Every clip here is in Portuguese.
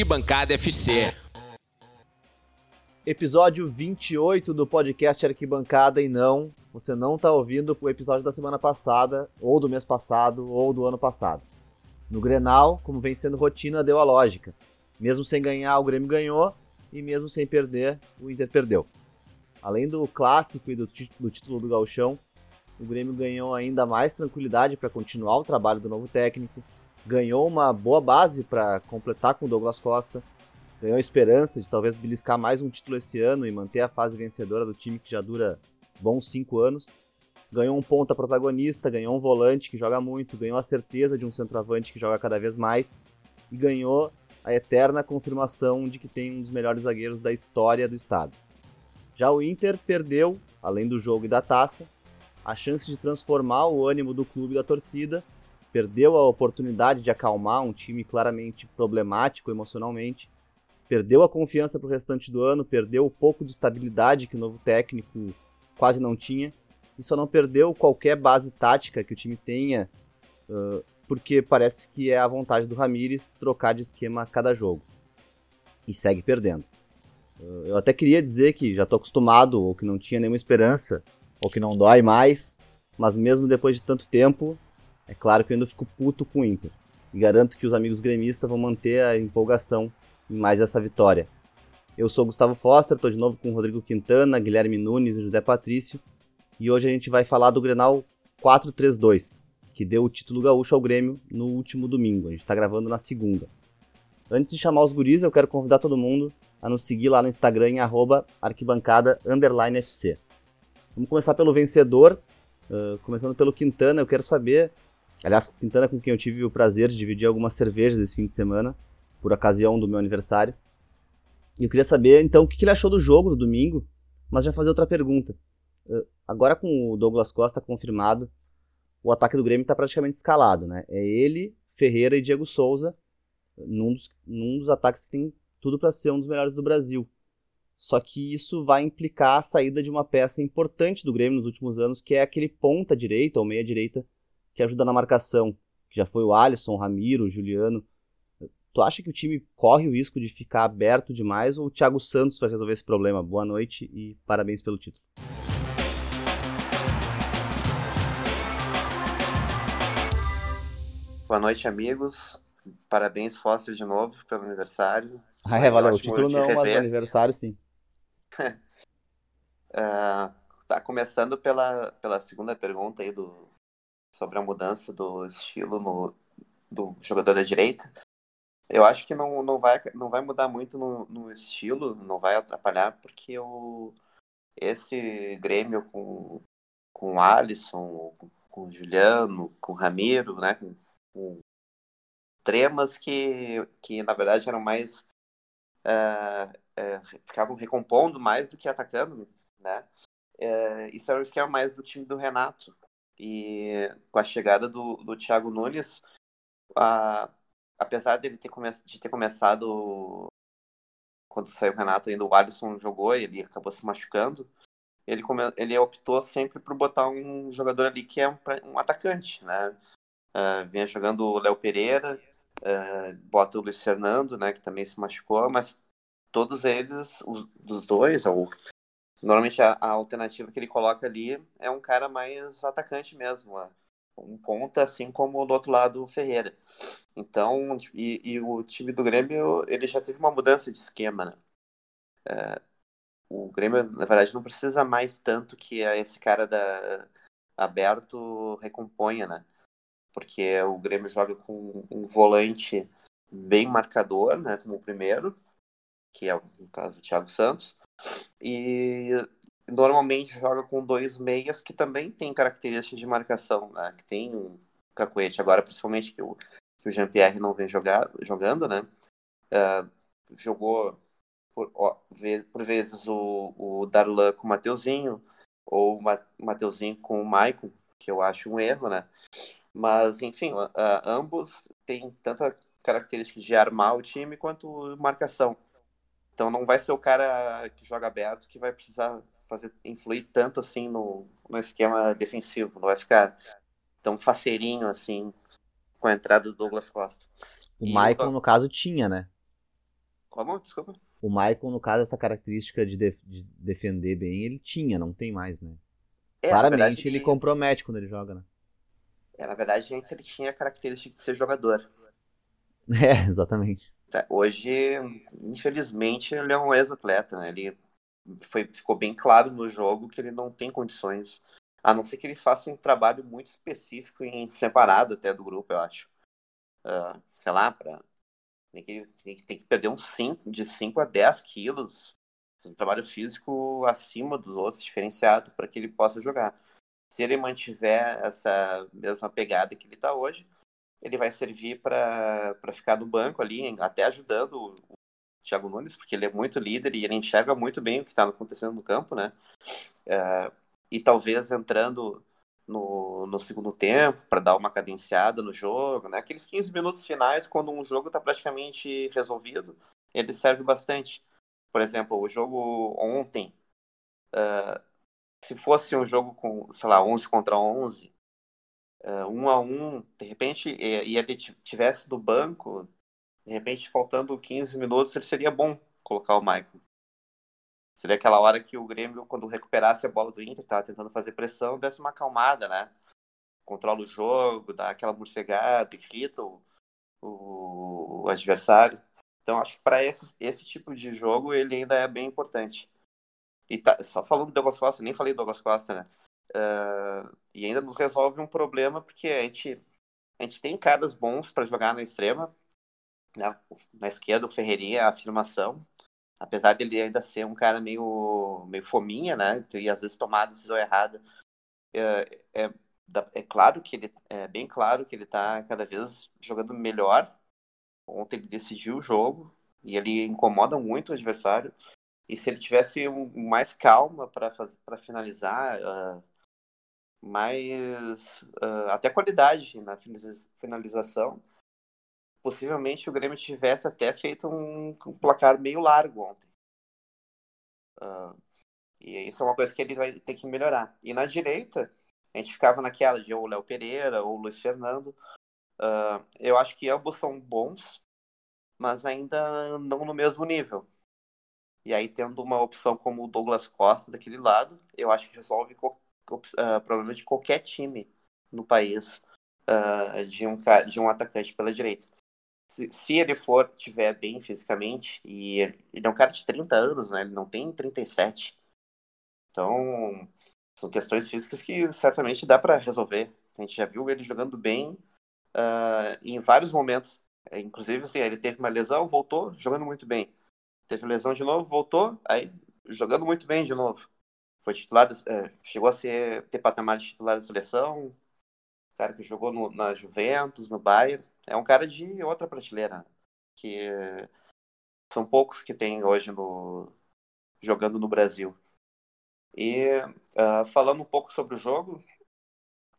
Arquibancada FC. Episódio 28 do podcast Arquibancada e não, você não está ouvindo o episódio da semana passada, ou do mês passado, ou do ano passado. No Grenal, como vem sendo rotina, deu a lógica. Mesmo sem ganhar, o Grêmio ganhou, e mesmo sem perder, o Inter perdeu. Além do clássico e do, do título do Gauchão, o Grêmio ganhou ainda mais tranquilidade para continuar o trabalho do novo técnico, ganhou uma boa base para completar com o Douglas Costa, ganhou a esperança de talvez beliscar mais um título esse ano e manter a fase vencedora do time que já dura bons cinco anos. Ganhou um ponta protagonista, ganhou um volante que joga muito, ganhou a certeza de um centroavante que joga cada vez mais e ganhou a eterna confirmação de que tem um dos melhores zagueiros da história do estado. Já o Inter perdeu, além do jogo e da taça, a chance de transformar o ânimo do clube e da torcida perdeu a oportunidade de acalmar um time claramente problemático emocionalmente, perdeu a confiança para o restante do ano, perdeu o pouco de estabilidade que o novo técnico quase não tinha, e só não perdeu qualquer base tática que o time tenha, uh, porque parece que é a vontade do Ramires trocar de esquema a cada jogo. E segue perdendo. Uh, eu até queria dizer que já estou acostumado, ou que não tinha nenhuma esperança, ou que não dói mais, mas mesmo depois de tanto tempo, é claro que eu ainda fico puto com o Inter. E garanto que os amigos gremistas vão manter a empolgação em mais essa vitória. Eu sou Gustavo Foster, estou de novo com Rodrigo Quintana, Guilherme Nunes e José Patrício. E hoje a gente vai falar do Grenal 4-3-2, que deu o título gaúcho ao Grêmio no último domingo. A gente está gravando na segunda. Antes de chamar os guris, eu quero convidar todo mundo a nos seguir lá no Instagram em arquibancada_fc. Vamos começar pelo vencedor, uh, começando pelo Quintana. Eu quero saber Aliás, Quintana, com quem eu tive o prazer de dividir algumas cervejas esse fim de semana, por ocasião do meu aniversário. E eu queria saber, então, o que ele achou do jogo do domingo, mas já fazer outra pergunta. Agora com o Douglas Costa confirmado, o ataque do Grêmio está praticamente escalado, né? É ele, Ferreira e Diego Souza, num dos, num dos ataques que tem tudo para ser um dos melhores do Brasil. Só que isso vai implicar a saída de uma peça importante do Grêmio nos últimos anos, que é aquele ponta direita ou meia direita que ajuda na marcação, que já foi o Alisson, o Ramiro, o Juliano. Tu acha que o time corre o risco de ficar aberto demais ou o Thiago Santos vai resolver esse problema? Boa noite e parabéns pelo título. Boa noite, amigos. Parabéns, Foster, de novo, pelo aniversário. Ah, é, valeu. O título não, mas o aniversário sim. uh, tá começando pela, pela segunda pergunta aí do, sobre a mudança do estilo no, do jogador da direita. Eu acho que não, não, vai, não vai mudar muito no, no estilo, não vai atrapalhar, porque o, esse Grêmio com, com o Alisson, com, com o Juliano, com o Ramiro, né, com, com tremas que, que na verdade eram mais. Uh, uh, ficavam recompondo mais do que atacando, né? Uh, isso era o esquema mais do time do Renato, e com a chegada do, do Thiago Nunes, a, apesar dele ter, come, de ter começado quando saiu o Renato ainda o Alisson jogou, ele acabou se machucando. Ele, come, ele optou sempre por botar um jogador ali que é um, um atacante, né? Uh, vinha jogando o Léo Pereira, uh, bota o Luiz Fernando, né, que também se machucou, mas todos eles, os, dos dois, ou Normalmente a, a, alternativa que ele coloca ali é um cara mais atacante mesmo, um ponta, assim como do outro lado o Ferreira. Então, e, e, o time do Grêmio, ele já teve uma mudança de esquema, né? É, o Grêmio, na verdade, não precisa mais tanto que esse cara da, aberto recomponha, né? Porque o Grêmio joga com um volante bem marcador, né? Como o primeiro, que é no caso o Thiago Santos e normalmente joga com dois meias que também tem características de marcação, né? Que tem um cacuete. Agora, principalmente que o, que o Jean-Pierre não vem jogar, jogando, né? Uh, jogou por, ó, por vezes o, o Darlan com o Mateuzinho, ou o Mateuzinho com o Maicon, que eu acho um erro, né? Mas, enfim, uh, ambos têm tanta característica de armar o time quanto marcação. Então não vai ser o cara que joga aberto que vai precisar fazer influir tanto assim no, no esquema defensivo. Não vai ficar tão faceirinho assim com a entrada do Douglas Costa. O E Michael, o- no caso, tinha, né? Como? Desculpa. O Michael, no caso, essa característica de, def- de defender bem, ele tinha, não tem mais, né? É, Claramente verdade, ele compromete quando ele joga, né? É, na verdade, antes ele tinha a característica de ser jogador. É, exatamente. Hoje, infelizmente, ele é um ex-atleta, né? Ele foi, ficou bem claro no jogo que ele não tem condições, a não ser que ele faça um trabalho muito específico em separado até do grupo, eu acho. Ah, sei lá, pra, tem, que, tem, tem que perder uns 5, de 5 a 10 quilos, fazer um trabalho físico acima dos outros, diferenciado, para que ele possa jogar. Se ele mantiver essa mesma pegada que ele está hoje, ele vai servir para ficar no banco ali, até ajudando o Thiago Nunes, porque ele é muito líder e ele enxerga muito bem o que está acontecendo no campo, né? É, e talvez entrando no, no segundo tempo para dar uma cadenciada no jogo, né? Aqueles 15 minutos finais, quando um jogo está praticamente resolvido, ele serve bastante. Por exemplo, o jogo ontem, ah, se fosse um jogo com, sei lá, 11 contra 11, uh, um a um, de repente, e, ele tivesse do banco, de repente, faltando 15 minutos, ele seria bom colocar o Michael. Seria aquela hora que o Grêmio, quando recuperasse a bola do Inter, tava tentando fazer pressão, desse uma acalmada, né? Controla o jogo, dá aquela morcegada, irrita o, o, o adversário. Então, acho que para esse, esse tipo de jogo, ele ainda é bem importante. E tá, só falando do Douglas Costa, nem falei do Douglas Costa, né? Uh, e ainda nos resolve um problema porque a gente, a gente tem caras bons para jogar na extrema. Né? Na esquerda, o Ferreirinha, a afirmação. Apesar dele ainda ser um cara meio, meio fominha, né? E às vezes tomar decisão errada. É, é, é claro que ele é bem claro que ele tá cada vez jogando melhor. Ontem ele decidiu o jogo e ele incomoda muito o adversário. E se ele tivesse um, mais calma para finalizar, uh, mais uh, até qualidade na finalização, possivelmente o Grêmio tivesse até feito um, um placar meio largo ontem. Uh, e isso é uma coisa que ele vai ter que melhorar. E na direita, a gente ficava naquela de ou Léo Pereira ou Luiz Fernando. Uh, eu acho que ambos são bons, mas ainda não no mesmo nível. E aí, tendo uma opção como o Douglas Costa daquele lado, eu acho que resolve uh, problema de qualquer time no país uh, de, um, de um atacante pela direita. Se, se, ele for, tiver bem fisicamente, e ele, é um cara de 30 anos, né? Ele não tem 37. Então, são questões físicas que certamente dá para resolver. A gente já viu ele jogando bem uh, em vários momentos. Inclusive, assim, ele teve uma lesão, voltou jogando muito bem teve lesão de novo, voltou, aí jogando muito bem de novo. Foi titular, é, chegou a ser, ter patamar de titular da seleção, cara que jogou no, na Juventus, no Bayern. É um cara de outra prateleira, que são poucos que tem hoje no, jogando no Brasil. E uh, falando um pouco sobre o jogo,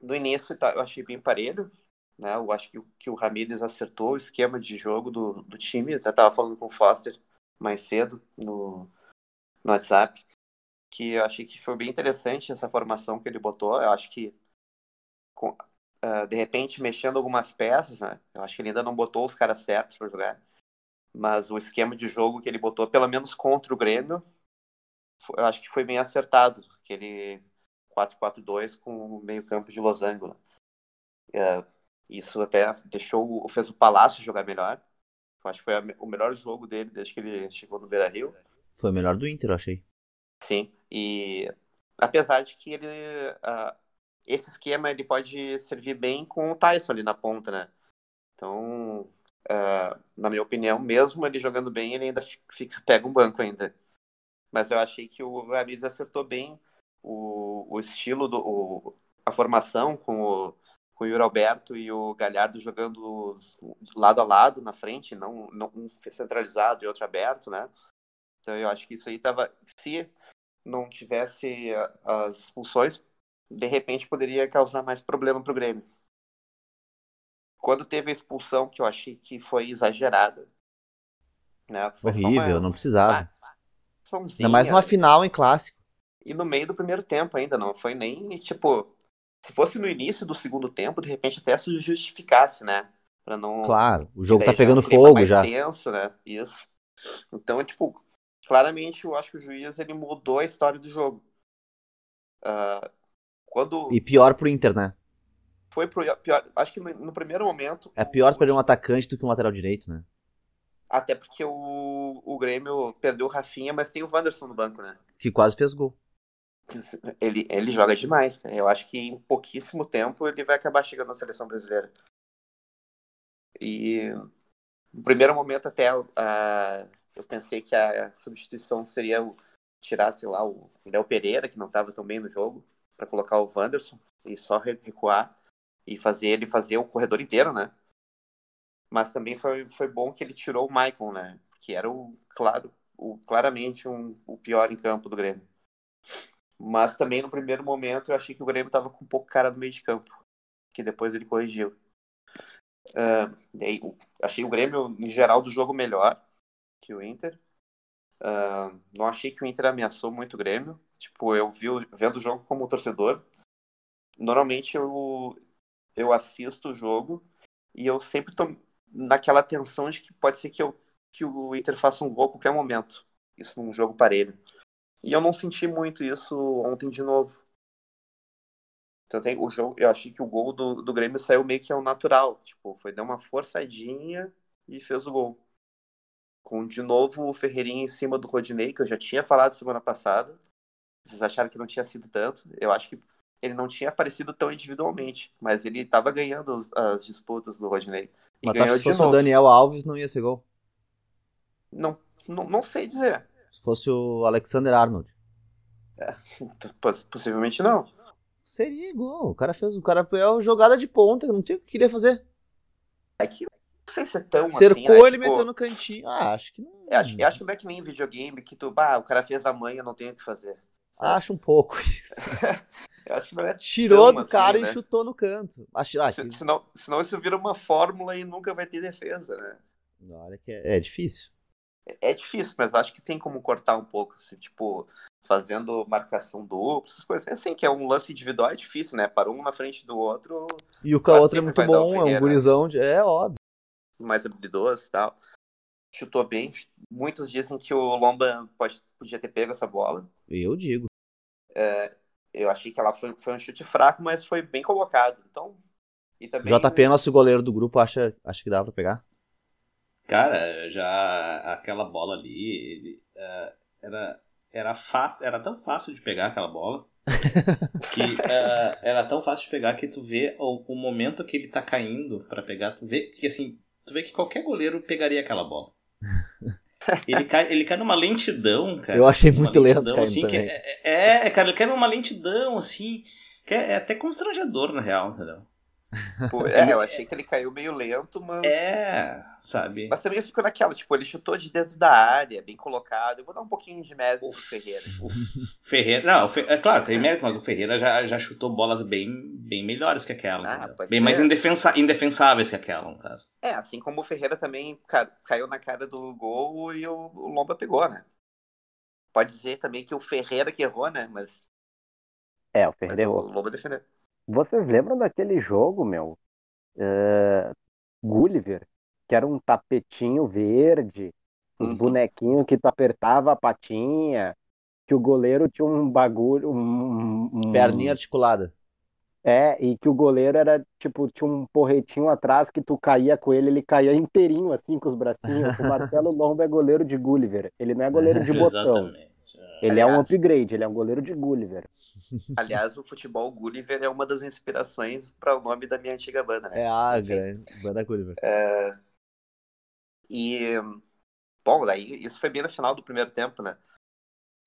no início eu achei bem parelho, né? Eu acho que, que o Ramires acertou o esquema de jogo do, do time, até estava falando com o Foster mais cedo no, no WhatsApp, que eu achei que foi bem interessante essa formação que ele botou. Eu acho que, com, uh, de repente, mexendo algumas peças, né? Eu acho que ele ainda não botou os caras certos para jogar. Mas o esquema de jogo que ele botou, pelo menos contra o Grêmio, eu acho que foi bem acertado. Aquele 4-4-2 com o meio-campo de Los Angeles. Uh, isso até deixou, fez o Palácio jogar melhor. Eu acho que foi a, o melhor jogo dele desde que ele chegou no Beira Rio. Foi o melhor do Inter, eu achei. Sim, e apesar de que ele. Uh, esse esquema ele pode servir bem com o Tyson ali na ponta, né? Então, uh, na minha opinião, mesmo ele jogando bem, ele ainda fica, pega um banco ainda. Mas eu achei que o Ramires acertou bem o, o estilo, do, o, a formação com o, com o Yuri Alberto e o Galhardo jogando lado a lado na frente, não, não um centralizado e outro aberto, né? Então eu acho que isso aí tava. Se não tivesse as expulsões, de repente poderia causar mais problema para o Grêmio. Quando teve a expulsão, que eu achei que foi exagerada. Né? Foi Horrível, uma, não precisava. Uma Ainda mais uma final em clássico. E no meio do primeiro tempo ainda, não foi nem, tipo, se fosse no início do segundo tempo, de repente até se justificasse, né? Pra não. Claro, o jogo tá é pegando fogo mais já. tenso, né? Isso. Então, tipo, claramente eu acho que o juiz ele mudou a história do jogo. Ah, quando E pior pro Inter, né? foi pro pior, acho que no, no primeiro momento. É pior o- perder um atacante do que um lateral direito, né? Até porque o, o Grêmio perdeu o Rafinha, mas tem o Wanderson no banco, né? Que quase fez gol. Ele, ele joga demais, cara. Eu acho que em pouquíssimo tempo ele vai acabar chegando na seleção brasileira. E no primeiro momento até ah, eu pensei que a substituição seria o, tirar, sei lá, o Léo Pereira, que não estava tão bem no jogo, para colocar o Wanderson e só re- recuar e fazer ele fazer o corredor inteiro, né? Mas também foi, foi bom que ele tirou o Maicon, né? Que era o, claro, o, claramente um, o pior em campo do Grêmio. Mas também no primeiro momento eu achei que o Grêmio estava com um pouco cara no meio de campo, que depois ele corrigiu. E aí, achei o Grêmio, em geral, do jogo melhor que o Inter. Ah, não achei que o Inter ameaçou muito o Grêmio. Tipo, eu vi, vendo o jogo como torcedor. Normalmente eu, eu assisto o jogo e eu sempre tô naquela tensão de que pode ser que, eu, que o Inter faça um gol a qualquer momento. Isso num jogo parelho. E eu não senti muito isso ontem de novo. Então tem o jogo, eu achei que o gol do, do Grêmio saiu meio que ao natural. Tipo, foi dar uma forçadinha e fez o gol. Com de novo o Ferreirinha em cima do Rodinei, que eu já tinha falado semana passada. Vocês acharam que não tinha sido tanto? Eu acho que ele não tinha aparecido tão individualmente, mas ele estava ganhando os- as disputas do Rodinei. E Mas ganhou se fosse o. Daniel Alves não ia ser gol? Não, não, não sei dizer. Se fosse o Alexander Arnold. Poss- Possivelmente não. Seria gol. O cara fez. O cara é uma jogada de ponta, não tinha o que queria fazer. É que sei se é tão Cercou, assim, né? ele Tipo, meteu no cantinho. Ah, acho que não. eu acho, eu acho que não é que nem videogame que tu, bah, o cara fez a mãe, eu não tenho o que fazer. sabe? Acho um pouco isso. Eu acho que não é Tirou do assim, cara né? e chutou no canto. Acho, ah, Se- que- senão, senão isso vira uma fórmula e nunca vai ter defesa, né? olha que é, é difícil. É difícil, mas acho que tem como cortar um pouco, assim, tipo, fazendo marcação dupla, essas coisas. É assim, que é um lance individual, é difícil, né? Para um na frente do outro, E o outro é muito bom, é um Ferreira. gurizão. De... É óbvio. Mais habilidoso e tal. Chutou bem. Muitos dizem que o Lomba pode, podia ter pego essa bola. Eu digo. Eu achei que ela foi, foi um chute fraco, mas foi bem colocado. Então, e também... JP, nosso goleiro do grupo, acha, acha que dá pra pegar? Cara, já aquela bola ali, ele, eh, era, era, fácil, era tão fácil de pegar aquela bola. que eh, era tão fácil de pegar que tu vê o, o momento que ele tá caindo pra pegar, tu vê que assim, tu vê que qualquer goleiro pegaria aquela bola. Ele cai, ele cai numa lentidão, cara. Eu achei muito lento assim, também. é, é, cara, ele cai numa lentidão, assim, que é, é até constrangedor, na real, entendeu? Pô, é, eu achei que ele caiu meio lento, mas... É, sabe? Mas também ficou naquela, tipo, ele chutou de dentro da área, bem colocado. Eu vou dar um pouquinho de mérito pro Ferreira. O Ferreira. Não, o Fe- é claro, tem mérito, mas o Ferreira já, já chutou bolas bem, bem melhores que aquela. Ah, bem ser. mais indefensa, indefensáveis que aquela, no caso. É, assim como o Ferreira também ca- caiu na cara do gol e o, o Lomba pegou, né? Pode dizer também que o Ferreira que errou, né? Mas, É, o mas Ferreira o errou. Lomba defendeu. Vocês lembram daquele jogo, meu? É, Gulliver, que era um tapetinho verde, os Uhum. bonequinhos que tu apertava a patinha, que o goleiro tinha um bagulho, um, um- Perninha articulada. É, e que o goleiro era, tipo, tinha um porretinho atrás que tu caía com ele, ele caía inteirinho, assim, com os bracinhos. O Marcelo Lomba é goleiro de Gulliver. Ele não é goleiro de botão. Exatamente. Ele é um Aliás- upgrade, ele é um goleiro de Gulliver. Aliás, o futebol Gulliver é uma das inspirações para o nome da minha antiga banda, né? É a Enfim. banda Gulliver. E, bom, daí isso foi bem no final do primeiro tempo, né?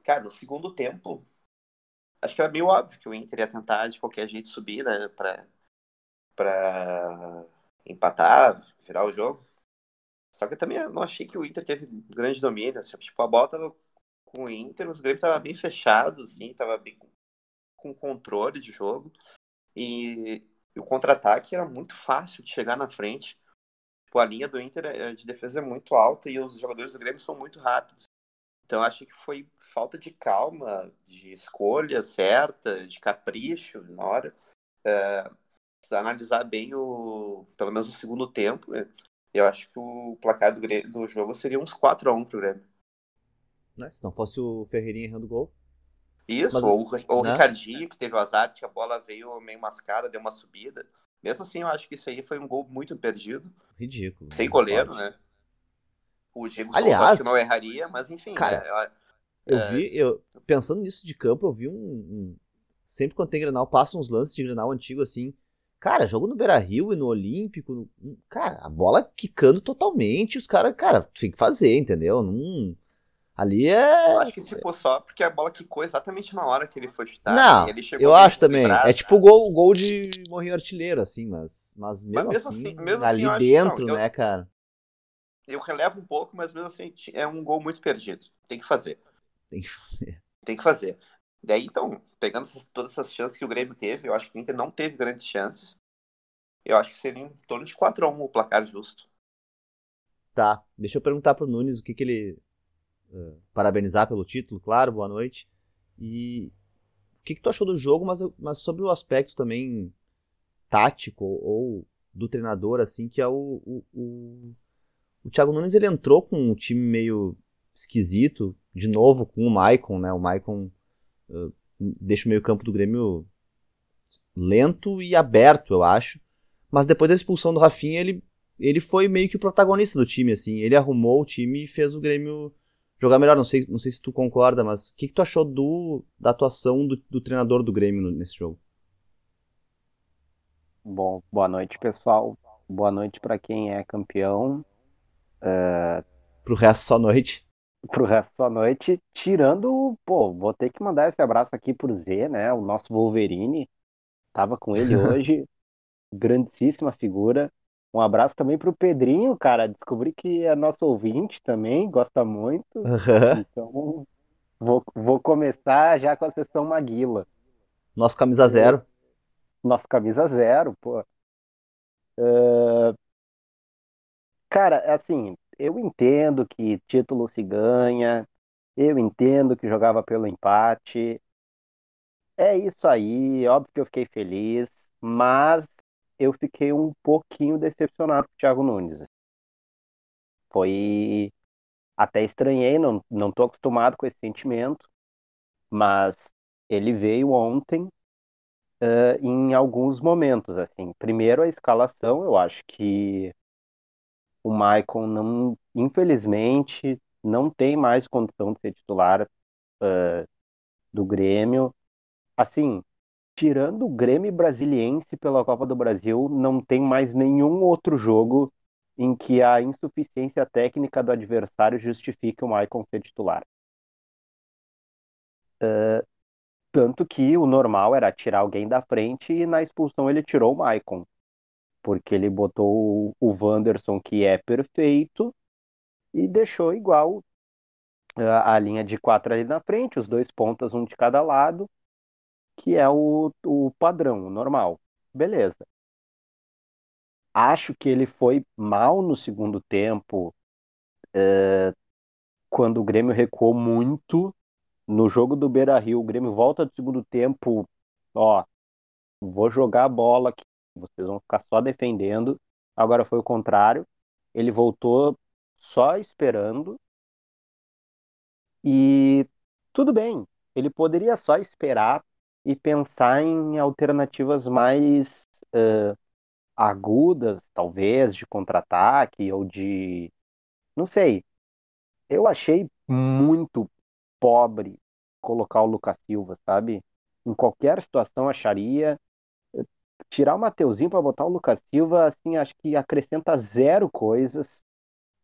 Cara, no segundo tempo, acho que era meio óbvio que o Inter ia tentar de qualquer jeito subir, né? Pra, pra empatar, virar o jogo. Só que eu também não achei que o Inter teve grande domínio. Assim, tipo, a bola tava com o Inter, os Grêmio tava bem fechado, assim, tava bem com, controle de jogo. E, e o contra-ataque era muito fácil de chegar na frente. Tipo, a linha do Inter é- de defesa é muito alta e os jogadores do Grêmio são muito rápidos. Então acho que foi falta de calma, de escolha certa, de capricho na hora. É, se analisar bem o. pelo menos o segundo tempo, né, eu acho que o placar do, do jogo seria uns 4x1 pro Grêmio. Né? Se não fosse o Ferreirinha errando gol. Isso, Mas, ou, ou o né? Ricardinho, que teve o azar que a bola veio meio mascada, deu uma subida. Mesmo assim, eu acho que isso aí foi um gol muito perdido. Ridículo. Sem goleiro, pode. né? O Diego Aliás, que não erraria, mas enfim. Cara, né? eu é... vi, eu, pensando nisso de campo, eu vi um, um, Sempre quando tem Grenal, passa uns lances de Grenal antigo assim. Cara, jogo no Beira Rio e no Olímpico. No... Cara, a bola quicando totalmente. Os caras, cara, tem que fazer, entendeu? Não. Ali é. Eu acho que ficou só porque a bola quicou exatamente na hora que ele foi chutar. Não, eu acho também. É tipo o gol, gol de Morrinho Artilheiro, assim, mas, mas mesmo, mas mesmo assim, assim mesmo ali assim, dentro, né, cara? eu relevo um pouco, mas mesmo assim é um gol muito perdido. Tem que fazer. Tem que fazer. Tem que fazer. Daí, então, pegando essas, todas essas chances que o Grêmio teve, eu acho que o Inter não teve grandes chances. Eu acho que seria em torno de 4x1 o placar justo. Tá, deixa eu perguntar pro Nunes o que, que ele. Parabenizar pelo título, claro, boa noite. E o que, que tu achou do jogo, mas, mas sobre o aspecto também tático ou do treinador, assim, que é o, o, o o Thiago Nunes ele entrou com um time meio esquisito, de novo com o Maicon, né? O Maicon uh, deixa o meio campo do Grêmio lento e aberto, eu acho. Mas depois da expulsão do Rafinha, ele, ele foi meio que o protagonista do time, assim. Ele arrumou o time e fez o Grêmio jogar melhor. Não sei, não sei se tu concorda, mas o que, que tu achou do, da atuação do, do treinador do Grêmio nesse jogo? Bom, boa noite, pessoal. Boa noite para quem é campeão. Uh, pro resto só noite. Pro resto só noite, tirando, pô, vou ter que mandar esse abraço aqui pro Z, né? O nosso Wolverine. Tava com ele hoje. grandíssima figura. Um abraço também pro Pedrinho, cara. Descobri que é nosso ouvinte também, gosta muito. Uhum. Então, vou, vou começar já com a sessão Maguila. Nosso camisa zero. Nosso camisa zero, pô. Uh, Cara, assim, eu entendo que título se ganha, eu entendo que jogava pelo empate. É isso aí, óbvio que eu fiquei feliz, mas eu fiquei um pouquinho decepcionado com o Thiago Nunes. Foi. Até estranhei, não, não tô acostumado com esse sentimento, mas ele veio ontem uh, em alguns momentos, assim. Primeiro a escalação, eu acho que o Maicon não, infelizmente, não tem mais condição de ser titular uh, do Grêmio. Assim, tirando o Grêmio Brasiliense pela Copa do Brasil, não tem mais nenhum outro jogo em que a insuficiência técnica do adversário justifique o Maicon ser titular. Uh, tanto que o normal era tirar alguém da frente e na expulsão ele tirou o Maicon porque ele botou o Wanderson, que é perfeito, e deixou igual a, a linha de quatro ali na frente, os dois pontas, um de cada lado, que é o, o padrão, o normal. Beleza. Acho que ele foi mal no segundo tempo, é, quando o Grêmio recuou muito. No jogo do Beira Rio, o Grêmio volta do segundo tempo, ó, vou jogar a bola aqui vocês vão ficar só defendendo. Agora foi o contrário. Ele voltou só esperando. E tudo bem, ele poderia só esperar e pensar em alternativas mais uh, agudas, talvez, de contra-ataque ou de. Não sei. Eu achei muito pobre colocar o Lucas Silva, sabe? Em qualquer situação acharia tirar o Mateuzinho para botar o Lucas Silva, assim, acho que acrescenta zero coisas.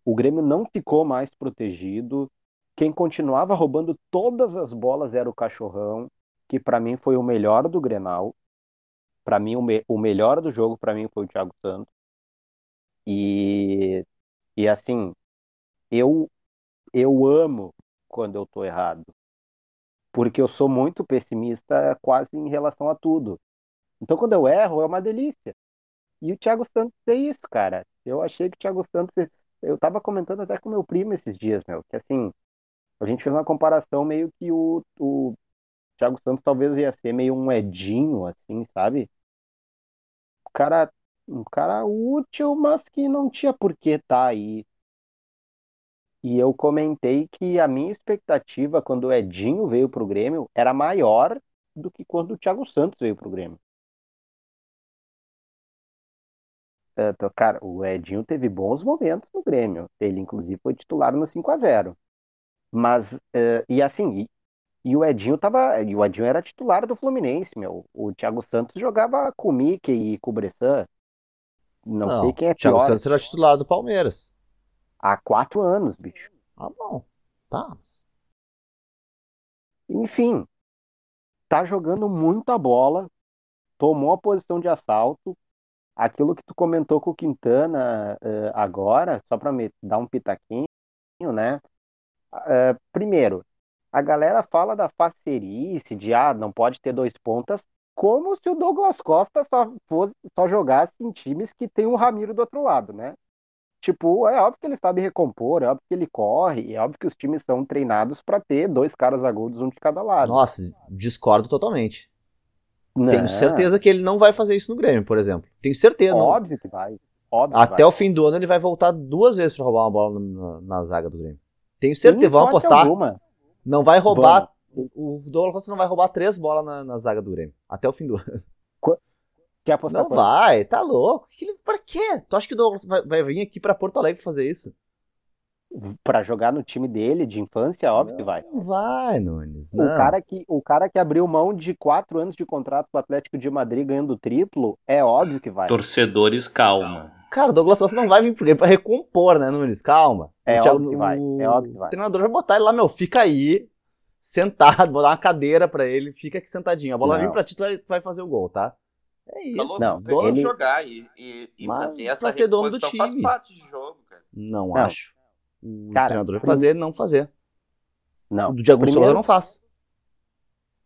O Grêmio não ficou mais protegido. Quem continuava roubando todas as bolas era o Cachorrão, que para mim foi o melhor do Grenal. Para mim, o, me o melhor do jogo para mim foi o Thiago Santos. E, e assim, eu, eu amo quando eu tô errado. Porque eu sou muito pessimista quase em relação a tudo. Então, quando eu erro, é uma delícia. E o Thiago Santos é isso, cara. Eu achei que o Thiago Santos. Eu tava comentando até com meu primo esses dias, meu, que assim, a gente fez uma comparação meio que o, o Thiago Santos talvez ia ser meio um Edinho, assim, sabe? cara, um cara útil, mas que não tinha por que estar aí. E eu comentei que a minha expectativa quando o Edinho veio pro Grêmio era maior do que quando o Thiago Santos veio pro Grêmio. É, Cara, o Edinho teve bons momentos no Grêmio. Ele, inclusive, foi titular no 5 a 0 Mas, é, e assim, e, o Edinho tava. E o Edinho era titular do Fluminense, meu. O Thiago Santos jogava com o Mickey e com o Bressan. Não, sei quem é Thiago pior. Santos era titular do Palmeiras. Há quatro anos, bicho. Ah, bom. Tá. Enfim, tá jogando muita bola, tomou a posição de assalto. Aquilo que tu comentou com o Quintana eh, agora, só para me dar um pitaquinho, né? Eh, primeiro, a galera fala da facerice, de ah, não pode ter dois pontas, como se o Douglas Costa só, fosse, só jogasse em times que tem o Ramiro do outro lado, né? Tipo, é óbvio que ele sabe recompor, é óbvio que ele corre, é óbvio que os times são treinados para ter dois caras agudos, um de cada lado. Nossa, discordo totalmente. Não, Tenho certeza que ele não vai fazer isso no Grêmio, por exemplo. Tenho certeza. não. Óbvio que vai. Óbvio que Até vai. o fim do ano ele vai voltar duas vezes pra roubar uma bola na, na zaga do Grêmio. Tenho certeza. Vamos apostar. alguma. Não vai roubar. O Douglas Costa não vai roubar três bolas na, na zaga do Grêmio. Até o fim do ano. Quer apostar Não quanto? vai, tá louco. Que Pra quê? Tu acha que o Douglas vai, vai vir aqui pra Porto Alegre fazer isso? Pra jogar no time dele de infância, óbvio que vai. Não vai, Nunes. O Não. cara, que, o cara que abriu mão de quatro anos de contrato com o Atlético de Madrid ganhando triplo, é óbvio que vai. Torcedores, calma. Cara, o Douglas Costa não vai vir Grêmio pra recompor, né, Nunes? Calma. É O óbvio que vai, o é óbvio que vai. treinador vai botar ele lá, meu, fica aí, sentado, vou dar uma cadeira pra ele, fica aqui sentadinho. A bola Não. vir pra ti, tu vai, tu vai fazer o gol, tá? É isso. Tá louco? Não, que ele- jogar e, e, e Mas fazer essa pra ser dono do time. faz parte de jogo, cara. Não, Não. acho. O Cara, treinador vai prim- fazer, não fazer. Não. O Diego Primeiro- Souza não faz.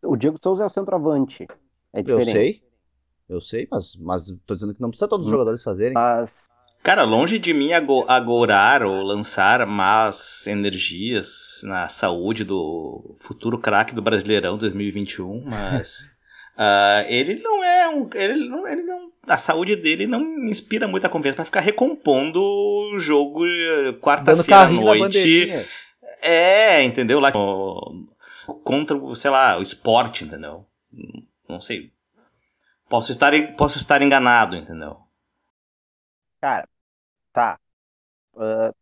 O Diego Souza é o centroavante. É Eu diferente. sei. Eu sei, mas, mas tô dizendo que não precisa todos os Hum. jogadores fazerem. Mas Cara, longe de mim ago- agorar ou lançar más energias na saúde do futuro craque do Brasileirão 2021, mas ah, ele não é um. Ele não, ele não, a saúde dele não me inspira muita confiança pra ficar recompondo o jogo eh, quarta-feira à noite. É, entendeu? Lá contra, sei lá, o esporte, entendeu? Não sei. Posso estar, posso estar enganado, entendeu? Cara, tá. Ah,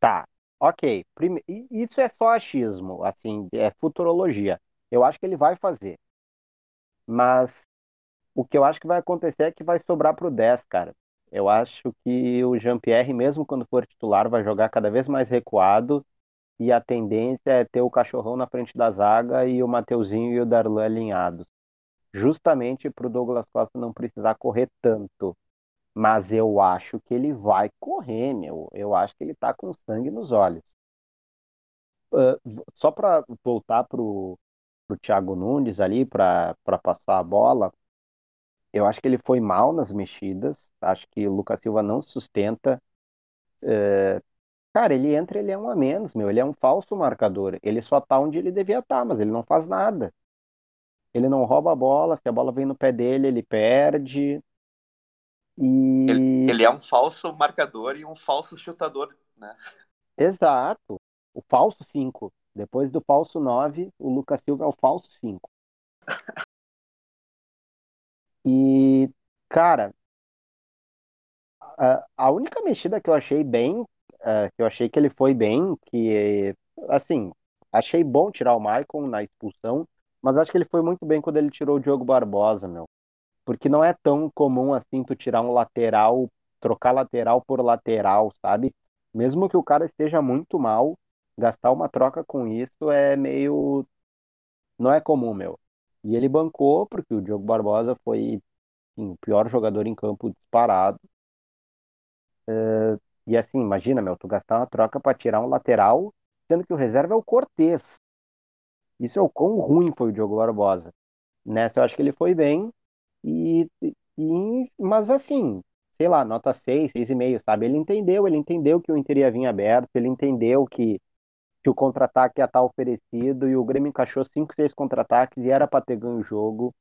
tá. Ok. Prime... Isso é só achismo, assim, é futurologia. Eu acho que ele vai fazer. Mas o que eu acho que vai acontecer é que vai sobrar pro 10, cara. Eu acho que o Jean-Pierre, mesmo quando for titular, vai jogar cada vez mais recuado. E a tendência é ter o cachorrão na frente da zaga e o Mateuzinho e o Darlan alinhados. Justamente pro Douglas Costa não precisar correr tanto. Mas eu acho que ele vai correr, meu. Eu acho que ele tá com sangue nos olhos. V- só para voltar pro, pro Thiago Nunes ali, para para passar a bola, eu acho que ele foi mal nas mexidas. Acho que o Lucas Silva não sustenta. Eh, cara, ele entra, ele é um a menos, meu. Ele é um falso marcador. Ele só tá onde ele devia estar, mas ele não faz nada. Ele não rouba a bola, se a bola vem no pé dele, ele perde. E Ele, ele é um falso marcador e um falso chutador, né? Exato. O falso 5. Depois do falso 9, o Lucas Silva é o falso 5. E, cara, a, a única mexida que eu achei bem, eh, que eu achei que ele foi bem, que, assim, achei bom tirar o Maicon na expulsão, mas acho que ele foi muito bem quando ele tirou o Diogo Barbosa, meu. Porque não é tão comum assim tu tirar um lateral, trocar lateral por lateral, sabe? Mesmo que o cara esteja muito mal, gastar uma troca com isso é meio. Não é comum, meu. E ele bancou, porque o Diogo Barbosa foi assim, o pior jogador em campo disparado. Eh, E assim, imagina, meu, tu gastar uma troca para tirar um lateral, sendo que o reserva é o Cortez. Isso é o quão ruim foi o Diogo Barbosa. Nessa eu acho que ele foi bem. E, e, mas assim, sei lá, nota 6, 6,5, sabe? Ele entendeu, ele entendeu que o Inter ia vir aberto, ele entendeu que, que o contra-ataque ia estar oferecido e o Grêmio encaixou 5, 6 contra-ataques e era para ter ganho o jogo.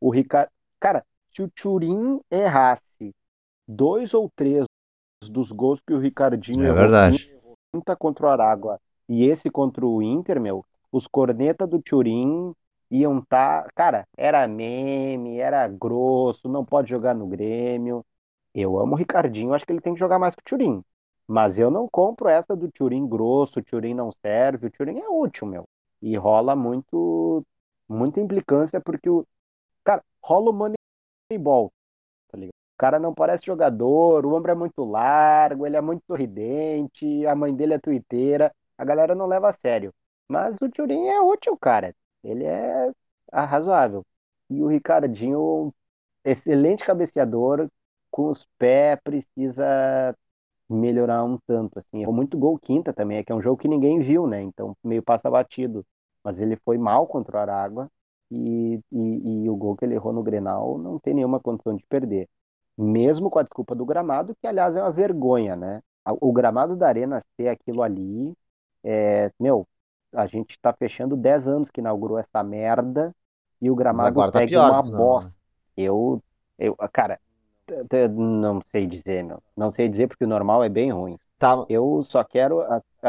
O Ricardo, cara, se o Turim errasse dois ou três dos gols que o Ricardinho É errou, verdade. quinta contra o Aragua e esse contra o Inter, meu, os cornetas do Turim iam tá, cara, era meme, era grosso, não pode jogar no Grêmio. Eu amo o Ricardinho, acho que ele tem que jogar mais que o Turim. Mas eu não compro essa do Turim grosso, o Turim não serve, o Turim é útil, meu. E rola muito muita implicância porque o cara, rola o moneyball, tá ligado? O cara não parece jogador, o ombro é muito largo, ele é muito sorridente, a mãe dele é tuiteira, a galera não leva a sério. Mas o Turim é útil, cara. Ele é razoável. E o Ricardinho, excelente cabeceador, com os pés, precisa melhorar um tanto, assim. Errou muito gol quinta também, é que é um jogo que ninguém viu, né? Então meio passa batido. Mas ele foi mal contra o Aragua e, e, e o gol que ele errou no Grenal não tem nenhuma condição de perder. Mesmo com a desculpa do gramado, que aliás é uma vergonha, né? O gramado da Arena ser aquilo ali, é, meu, a gente tá fechando 10 anos que inaugurou essa merda e o Mas gramado agora tá pega pior uma normal, bosta. né? Eu, eu, cara, não sei dizer, meu. Não sei dizer porque o normal é bem ruim. Tá, Eu só quero,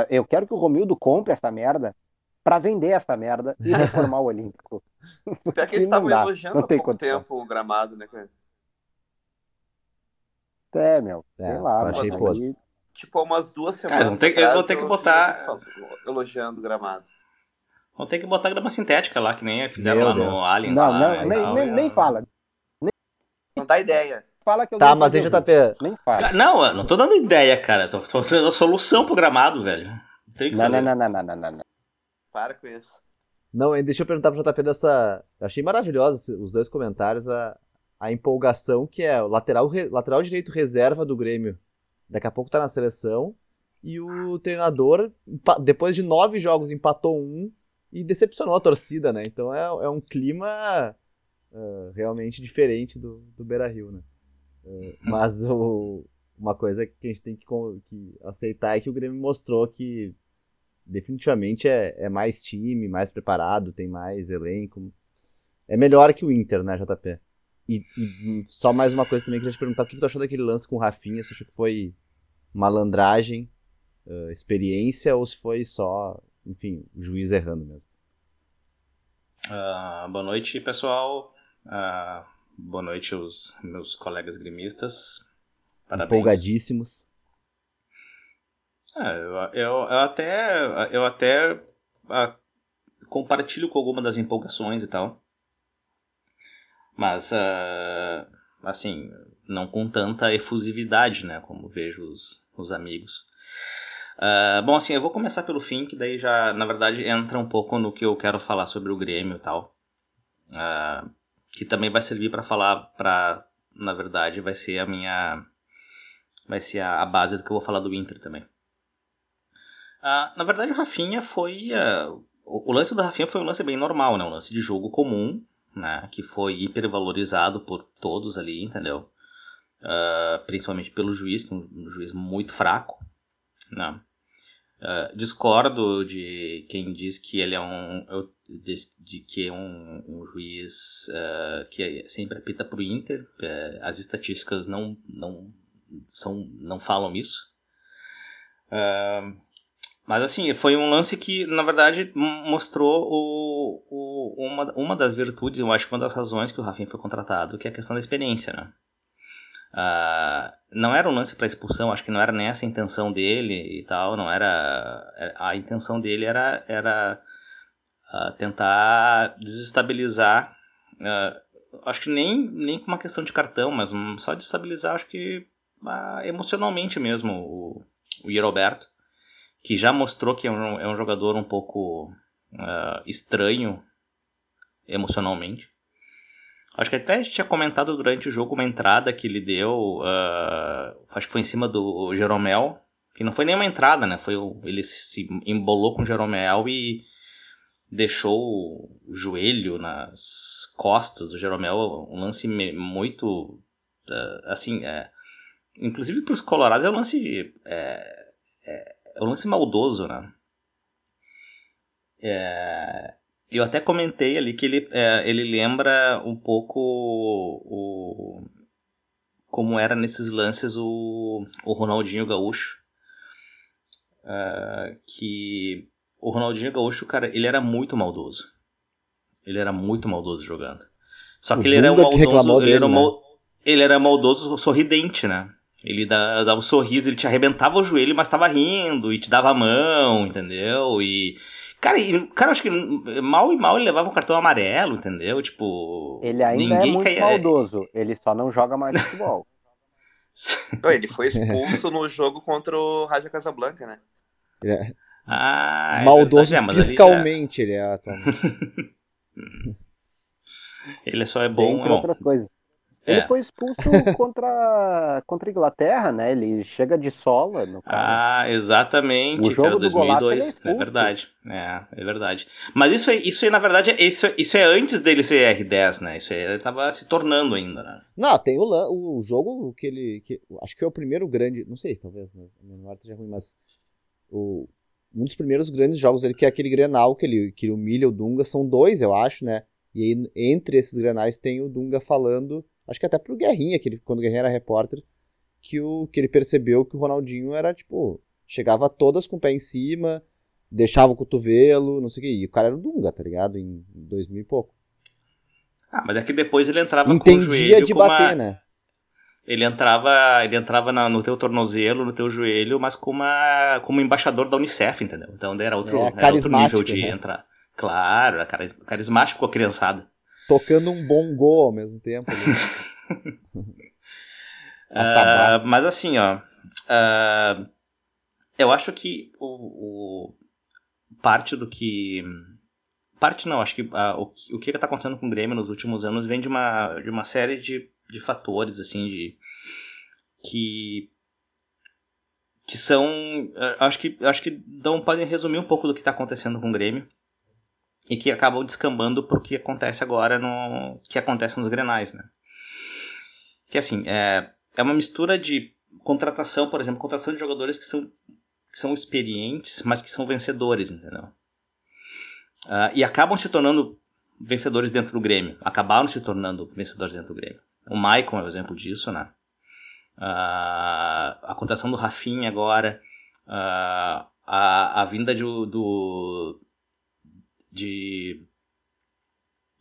eu quero que o Romildo compre essa merda pra vender essa merda e reformar o Olímpico. Pior que eles estavam elogiando não há tem pouco condição. tempo o gramado, né, cara? É, meu, É, sei lá, achei aí- Tipo, há umas duas Cara, semanas vão ter que- eles vão atrás, ter que botar- elogiando o gramado. Vão ter que botar grama sintética lá, que nem fizeram Meu lá Deus. no Aliens. Não, lá, não, nem, tal, nem, nem fala. Não dá ideia. Fala que eu tá, mas aí. JP, Nem fala. Cara, Não, eu não tô dando ideia, cara. Tô, tô dando a solução pro gramado, velho. Não tem o que Não, fazer. não, não, não, não, não, não. Para com isso. Não, e deixa eu perguntar pro JP dessa. Eu achei maravilhosa os dois comentários, a, a empolgação que é o lateral, re- lateral direito reserva do Grêmio. Daqui a pouco tá na seleção. E o treinador, depois de nove jogos, empatou um e decepcionou a torcida, né? Então é, é um clima ah, realmente diferente do, do Beira Rio, né? Ah, mas o- uma coisa que a gente tem que, que aceitar é que o Grêmio mostrou que definitivamente é, é mais time, mais preparado, tem mais elenco. É melhor que o Inter, né, JP? E, e só mais uma coisa também que eu queria te perguntar: o que tu achou daquele lance com o Rafinha? Você achou que foi malandragem, ah, experiência, ou se foi só, enfim, o juiz errando mesmo? Ah, boa noite, pessoal. Ah, boa noite aos meus colegas gremistas. Parabéns. Empolgadíssimos. Ah, eu, eu, eu até, eu até ah, compartilho com alguma das empolgações e tal. Mas, ah, assim, não com tanta efusividade, né? Como vejo os, os amigos. Ah, bom, assim, eu vou começar pelo fim, que daí já, na verdade, entra um pouco no que eu quero falar sobre o Grêmio e tal. Ah, que também vai servir para falar para, na verdade, vai ser a minha, vai ser a, a base do que eu vou falar do Inter também. Ah, na verdade, o Rafinha foi. o lance do Rafinha foi um lance bem normal, né? Um lance de jogo comum, né? Que foi hipervalorizado por todos ali, entendeu? Ah, principalmente pelo juiz, que é um, juiz muito fraco, né? Ah, discordo de quem diz que ele é um. eu- de, de que é um, um juiz ah, que sempre apita pro Inter. Eh, as estatísticas não, não, são, não falam isso. Ah, mas assim, foi um lance que, na verdade, mostrou o, o, uma, uma das virtudes, eu acho que uma das razões que o Rafinha foi contratado, que é a questão da experiência, né? Ah, não era um lance para expulsão, acho que não era nem essa a intenção dele e tal, não era... A intenção dele era, era ah, tentar desestabilizar, ah, acho que nem, nem com uma questão de cartão, mas hum, só desestabilizar, acho que emocionalmente mesmo, o, o que já mostrou que é um, é um jogador um pouco ah, estranho emocionalmente. Acho que até a gente tinha comentado durante o jogo uma entrada que ele deu, ah, acho que foi em cima do Jeromel, que não foi nem uma entrada, né? Foi ele se embolou com o Jeromel e deixou o joelho nas costas do Jeromel, um lance muito ah, assim, é, inclusive para os colorados é um lance é, é, é um lance maldoso, né? É, eu até comentei ali que ele, é, ele lembra um pouco o, como era nesses lances o, o Ronaldinho Gaúcho. Uh, que o Ronaldinho Gaúcho, cara, ele era muito maldoso. Ele era muito maldoso jogando. Só que o ele era um maldoso. Ele, era né? mal, ele era maldoso sorridente, né? Ele dava, um sorriso, ele te arrebentava o joelho, mas tava rindo e te dava a mão, entendeu? E. Cara, e, cara, acho que mal e mal ele levava um cartão amarelo, entendeu? Tipo. Ele ainda é muito caia... maldoso, ele só não joga mais futebol. ele foi expulso no jogo contra o Raja Casablanca, né? É. Ah, é Maldoso é, fiscalmente ele, já... ele é atualmente. ele só é bom. Entre outras coisas. Ele é. foi expulso contra, contra a Inglaterra, né? Ele chega de sola no cara. Ah, exatamente. O jogo cara, 2002. é, é, verdade. É, é verdade. Mas isso, isso aí, na verdade, isso, isso é antes dele ser R10, né? Isso aí, ele tava se tornando ainda, né? Não, tem o, o jogo que ele. Que, acho que é o primeiro grande. Não sei, talvez, mas a memória esteja ruim, mas. O, um dos primeiros grandes jogos dele, que é aquele Grenal, que ele, que ele humilha o Dunga, são dois, eu acho, né? E aí, entre esses Grenais tem o Dunga falando acho que até pro Guerrinha, que ele, quando o Guerrinha era repórter, que, o, que ele percebeu que o Ronaldinho era, tipo, chegava todas com o pé em cima, deixava o cotovelo, não sei o que. E o cara era o Dunga, tá ligado? Em 2000 e pouco. Ah, mas é que depois ele entrava Entendia com o joelho de bater, uma... né? Ele entrava, ele entrava na, no teu tornozelo, no teu joelho, mas como, uma, como embaixador da Unicef, entendeu? Então era outro, é, era outro nível de né? entrar. Claro, era carismático com a criançada tocando um bom gol ao mesmo tempo. uh, mas assim, ó. Uh, eu acho que o, o, parte do que. Parte não, acho que uh, o, o que está acontecendo com o Grêmio nos últimos anos vem de uma, de uma série de, de fatores, assim, de. que. que são. acho que, acho que dão, podem resumir um pouco do que está acontecendo com o Grêmio e que acabam descambando para o que acontece agora no que acontece nos Grenais, né? Que assim é, é uma mistura de contratação, por exemplo, contratação de jogadores que são que são experientes, mas que são vencedores, entendeu? Uh, e acabam se tornando vencedores dentro do Grêmio. Acabaram se tornando vencedores dentro do Grêmio. O Maicon é um exemplo disso, né? Uh, a contratação do Rafinha agora, uh, a, a vinda de, do, de,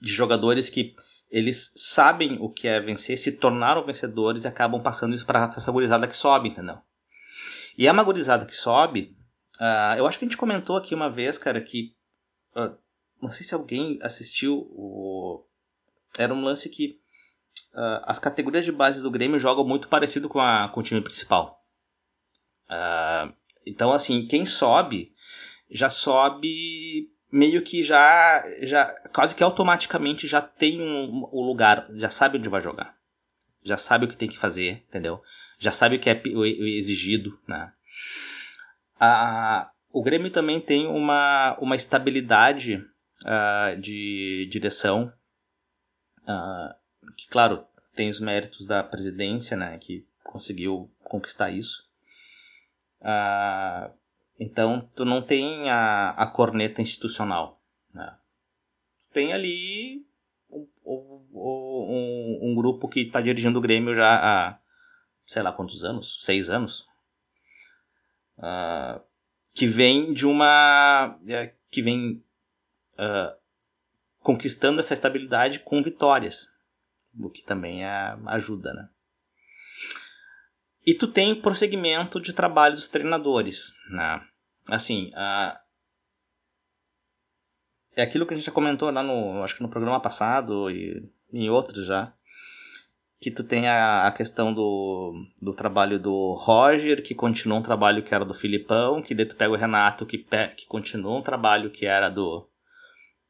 de jogadores que eles sabem o que é vencer, se tornaram vencedores e acabam passando isso para essa gurizada que sobe, entendeu? E a uma gurizada que sobe, uh, eu acho que a gente comentou aqui uma vez, cara, que. Uh, não sei se alguém assistiu o. Era um lance que uh, as categorias de base do Grêmio jogam muito parecido com, a, com o time principal. então, assim, quem sobe já sobe meio que já, já quase que automaticamente já tem um, o lugar, já sabe onde vai jogar. Já sabe o que tem que fazer, entendeu? Já sabe o que é exigido, né? A, o Grêmio também tem uma, uma estabilidade uh, de direção, uh, que, claro, tem os méritos da presidência, né, que conseguiu conquistar isso. Uh, então, tu não tem a, a corneta institucional. Né? Tem ali um, um, um grupo que está dirigindo o Grêmio já há, sei lá quantos anos? Seis anos? Uh, que vem de uma. É, que vem uh, conquistando essa estabilidade com vitórias. O que também é, ajuda, né? E tu tem prosseguimento de trabalho dos treinadores, né? Assim, é aquilo que a gente já comentou lá no, acho que no programa passado e em outros já, que tu tem a, a questão do, do trabalho do Roger, que continua um trabalho que era do Filipão, que daí tu pega o Renato, que, pe, que continua um trabalho que era do,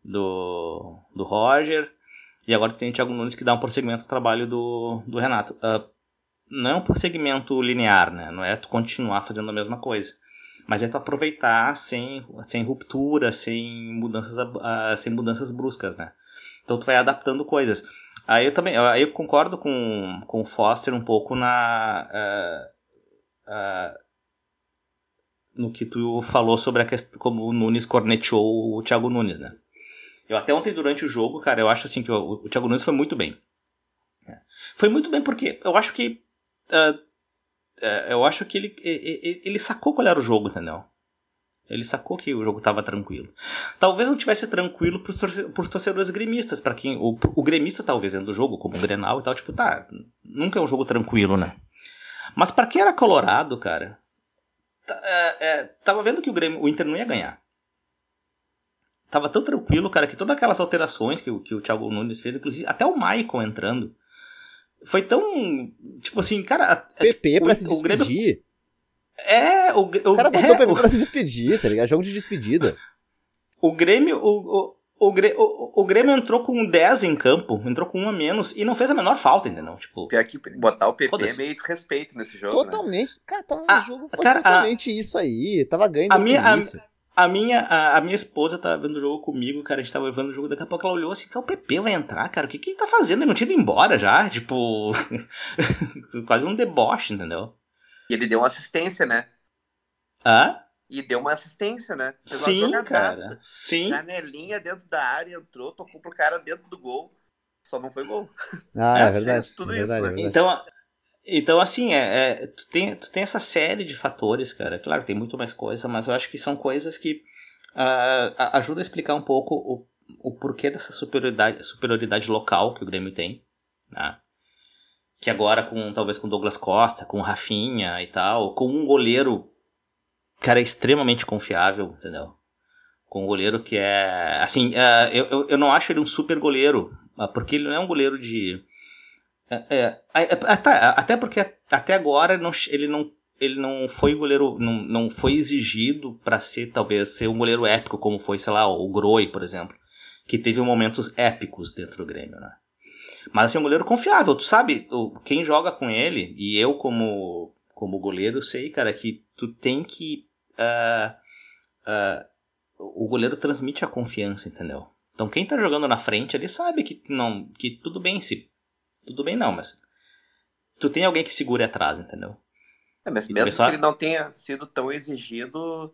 do, do Roger, e agora tu tem o Thiago Nunes que dá um prosseguimento ao trabalho do, do Renato. Uh, não é um prosseguimento linear, né? Não é tu continuar fazendo a mesma coisa. Mas é tu aproveitar sem, sem ruptura, sem mudanças, uh, sem mudanças bruscas, né? Então tu vai adaptando coisas. Aí eu também aí eu concordo com, com o Foster um pouco na. Uh, uh, no que tu falou sobre a questão como o Nunes corneteou o Thiago Nunes, né? Eu até ontem durante o jogo, cara, eu acho assim que o, o Thiago Nunes foi muito bem. É. Foi muito bem porque eu acho que. Uh, uh, eu acho que ele, ele, sacou qual era o jogo, entendeu? Ele sacou que o jogo estava tranquilo. Talvez não tivesse tranquilo para os torcedores gremistas, para quem o, o gremista tá vendo o jogo como um Grenal e tal, tipo, tá, nunca é um jogo tranquilo, né? Mas para quem era colorado, cara, é, é, tava vendo que o, Grêmio, o Inter não ia ganhar. Tava tão tranquilo, cara, que todas aquelas alterações que, que o Thiago Nunes fez, inclusive até o Maicon entrando, foi tão. Tipo assim, cara. PP pra o, se despedir. O Grêmio, é, o, o, o cara botou é, o PP pra se despedir, tá ligado? Jogo de despedida. O Grêmio. O, o, o, o, Grêmio entrou com 10 em campo, entrou com um a menos e não fez a menor falta, entendeu? Tipo, Pior que botar o PP é meio desrespeito nesse jogo. Né? Totalmente. Né? Cara, tava no jogo foi cara, totalmente a, isso aí. Tava ganhando a minha, a, a, minha, a, a, minha esposa tava vendo o jogo comigo, cara. A gente tava vendo o jogo, daqui a pouco ela olhou assim: que o PP vai entrar, cara. O que, que ele tá fazendo? Ele não tinha ido embora já. Tipo, quase um deboche, entendeu? E ele deu uma assistência, né? Hã? E deu uma assistência, né? Pegou Sim, cara. Sim. Janelinha dentro da área, entrou, tocou pro cara dentro do gol. Só não foi gol. Ah, é, é verdade. Tudo é verdade, isso, é verdade. Então, então assim, é, é, tu, tem, tu tem essa série de fatores, cara. Claro, tem muito mais coisa, mas eu acho que são coisas que uh, ajudam a explicar um pouco o, o porquê dessa superioridade, superioridade local que o Grêmio tem. Né? Que agora, com talvez com Douglas Costa, com Rafinha e tal, com um goleiro cara extremamente confiável, entendeu? Com um goleiro que é. Assim, uh, eu, eu não acho ele um super goleiro, uh, porque ele não é um goleiro de. É, até, até porque até agora não, ele não ele não foi goleiro não, não foi exigido para ser talvez ser um goleiro épico como foi sei lá o Groi por exemplo que teve momentos épicos dentro do Grêmio né mas assim um goleiro confiável tu sabe quem joga com ele e eu como como goleiro sei cara que tu tem que uh, uh, o goleiro transmite a confiança, entendeu? Então quem tá jogando na frente, ele sabe que não, que tudo bem se tudo bem não, mas tu tem alguém que segure atrás, entendeu? É, mas mesmo que ele não tenha sido tão exigido,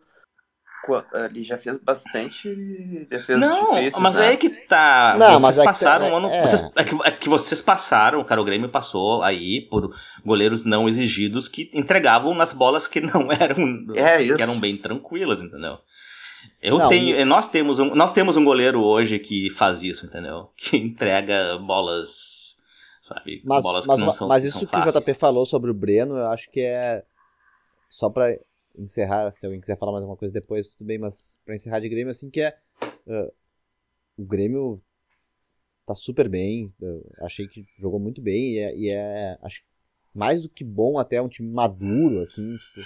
ele já fez bastante defesa Não, difíceis, mas né? é que tá. Não, vocês é passaram que, um ano. é, Vocês, é, que, é que vocês passaram, cara. O Grêmio passou aí por goleiros não exigidos que entregavam nas bolas que não eram. É que eram bem tranquilas, entendeu? Eu não, tenho. E... Nós, temos um, nós temos um goleiro hoje que faz isso, entendeu? Que entrega bolas. Sabe? Mas, bolas mas, que não são Mas que isso que fáceis. o JP falou sobre o Breno, eu acho que é. Só pra encerrar, se alguém quiser falar mais alguma coisa depois, tudo bem, mas pra encerrar de Grêmio, assim, que é. Uh, o Grêmio tá super bem, achei que jogou muito bem e é, e é, acho mais do que bom até, um time maduro, assim, tipo,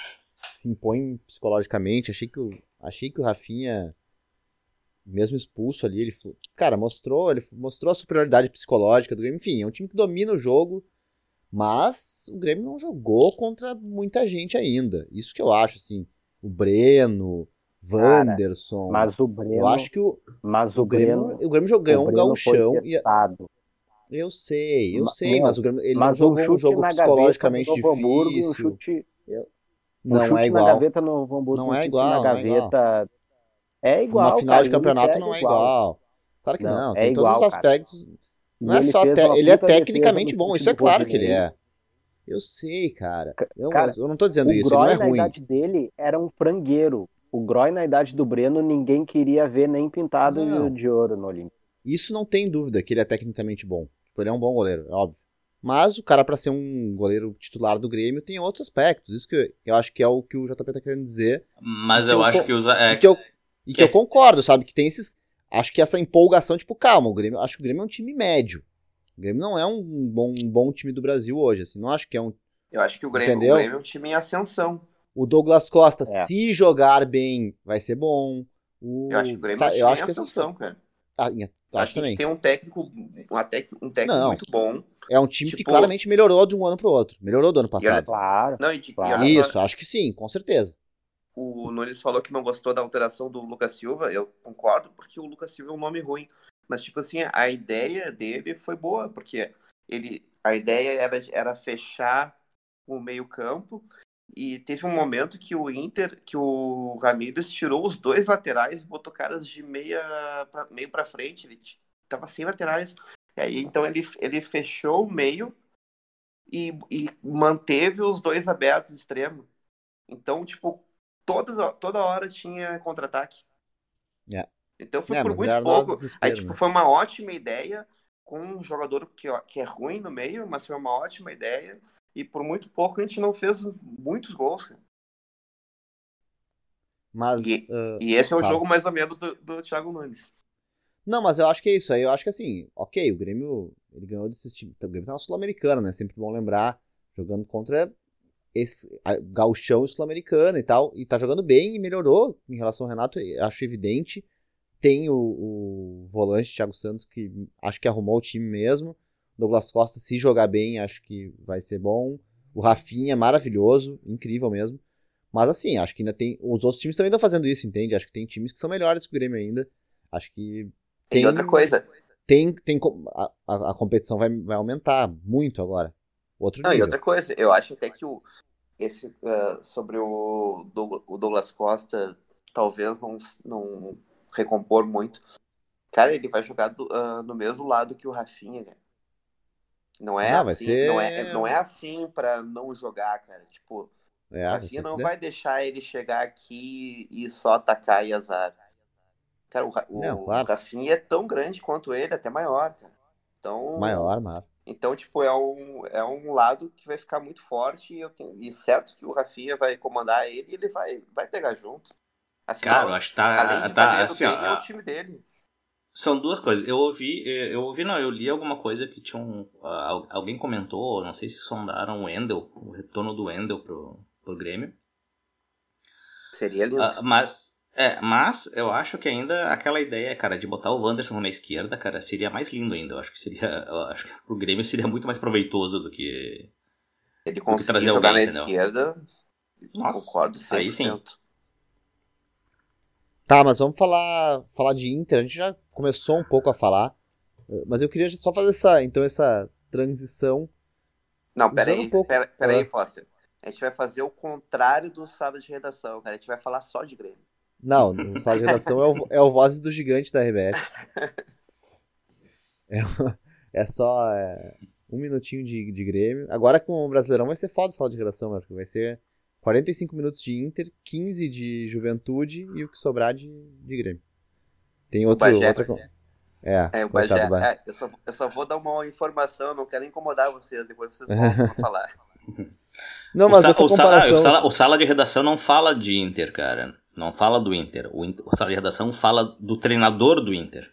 se impõe psicologicamente, achei que o, achei que o Rafinha mesmo expulso ali, ele, cara, mostrou, ele mostrou a superioridade psicológica do Grêmio, enfim, é um time que domina o jogo, mas o Grêmio não jogou contra muita gente ainda. Isso que eu acho, assim. O Breno, Wanderson. Cara, mas o Breno. Eu acho que o. Mas o, o Grêmio, Breno, o Grêmio jogou um gauchão. E, eu sei, eu mas, sei, mas o Grêmio, ele não jogou um jogo psicologicamente difícil. Hamburgo, um chute, eu, não um chute é igual. Na gaveta no Hamburgo, não um é igual. Na gaveta, é igual. Uma final cara, de campeonato não é igual. igual. Claro que não. não. Tem é todos os aspectos. Cara. Não é só. Te... Ele é tecnicamente bom, isso é claro que ele é. Eu sei, cara. Eu, cara, eu não tô dizendo o isso, Groy, não é ruim. na idade dele era um frangueiro. O Groy na idade do Breno ninguém queria ver nem pintado não. de ouro no Olímpico. Isso não tem dúvida que ele é tecnicamente bom. Tipo, ele é um bom goleiro, é óbvio. Mas o cara para ser um goleiro titular do Grêmio tem outros aspectos. Isso que eu, eu acho que é o que o JP tá querendo dizer. Mas eu, eu acho que usa é... que eu, e que eu concordo, sabe, que tem esses acho que essa empolgação, tipo, calma, o Grêmio, acho que o Grêmio é um time médio. O Grêmio não é um bom, um bom time do Brasil hoje, assim, não acho que é um eu acho que o Grêmio, o Grêmio é um time em ascensão. O Douglas Costa, é. se jogar bem, vai ser bom. O... Eu acho que o Grêmio sabe, é um time em ascensão, essas... cara. Ah, acho, acho também. que tem um técnico, um, tec... um técnico não, muito bom. É um time tipo... que claramente melhorou de um ano pro outro. Melhorou do ano passado. Claro. Não, e, claro. E Isso, acho que sim, com certeza. O Nunes falou que não gostou da alteração do Lucas Silva. Eu concordo, porque o Lucas Silva é um nome ruim. Mas, tipo assim, a ideia dele foi boa, porque ele, a ideia era, era fechar o meio-campo E teve um momento que o Inter, que o Ramírez tirou os dois laterais, botou caras de meia pra, meio para frente, ele tava sem laterais. E aí, então ele, ele fechou o meio e, e manteve os dois abertos extremo. Então, tipo, todas, toda hora tinha contra-ataque. Yeah. Então foi É, por muito pouco. Aí, tipo, né? foi uma ótima ideia com um jogador que, ó, que é ruim no meio, mas foi uma ótima ideia. E por muito pouco a gente não fez muitos gols. cara. Mas. E- ah, E esse é o jogo mais ou menos do, do Thiago Nunes. Não, mas eu acho que é isso. Aí eu acho que assim, ok, o Grêmio ele ganhou desses times. O Grêmio tá na Sul-Americana, né? Sempre bom lembrar. Jogando contra esse Gauchão e Sul-Americana e tal. E tá jogando bem e melhorou em relação ao Renato, acho evidente. Tem o, o volante Thiago Santos, que acho que arrumou o time mesmo. Douglas Costa, se jogar bem, acho que vai ser bom. O Rafinha, maravilhoso, incrível mesmo. Mas assim, acho que ainda tem. Os outros times também estão fazendo isso, entende? Acho que tem times que são melhores que o Grêmio ainda. Acho que Tem tem outra coisa. tem, tem a, a, a competição vai, vai aumentar muito agora. Outro Não, e nível. outra coisa, eu acho até que o, esse, ah, sobre o, o Douglas Costa, talvez não, não recompor muito. Cara, ele vai jogar do- ah, no mesmo lado que o Rafinha, cara. Não é Ah, assim, ser- não, é, não é assim pra não jogar, cara. Tipo, É, o Rafinha não vai deixar ele chegar aqui e só atacar e azar. Cara, o, o Não, claro. Rafinha é tão grande quanto ele, até maior, cara. Então, Maior, maior. Então, tipo, é um, é um lado que vai ficar muito forte e, eu tenho, e certo que o Rafinha vai comandar ele e ele vai, vai pegar junto. Afinal, Cara, eu acho que tá. tá assim, bem, é o time dele. São duas coisas. Eu ouvi, eu ouvi, não, eu li alguma coisa que tinha um. al- alguém comentou, não sei se sondaram o Wendel, o retorno do Wendel pro, pro Grêmio. Seria lindo. Ah, mas, é, mas eu acho que ainda aquela ideia, cara, de botar o Wanderson na esquerda, cara, seria mais lindo ainda. Eu acho que seria. Eu acho que pro Grêmio seria muito mais proveitoso do que. ele conseguir trazer jogar alguém, na entendeu? esquerda, Nossa, concordo 100%. aí sim. Tá, mas vamos falar, falar de Inter. A gente já começou um pouco a falar. Mas eu queria só fazer essa, então, essa transição. Não, peraí, um pouco- pera, peraí, Ah. Foster. A gente vai fazer o contrário do sala de redação, cara. A gente vai falar só de Grêmio. Não, no sala de redação é o, é o Vozes do Gigante da RBS. É, o- é só é, um minutinho de, de Grêmio. Agora com o Brasileirão vai ser foda o sala de redação, né? Porque vai ser 45 minutos de Inter, 15 de Juventude e o que sobrar de, de Grêmio. Tem outro, Bagé. outra. con- É, É, o Bagé. do Bagé. É, eu, só, eu só vou dar uma informação, não quero incomodar vocês, depois vocês voltam pra falar. Não, o, mas sa- essa o sala, comparação. o, sala, o sala de redação não fala de Inter, cara. Não fala do Inter. O, Inter- o sala de redação fala do treinador do Inter.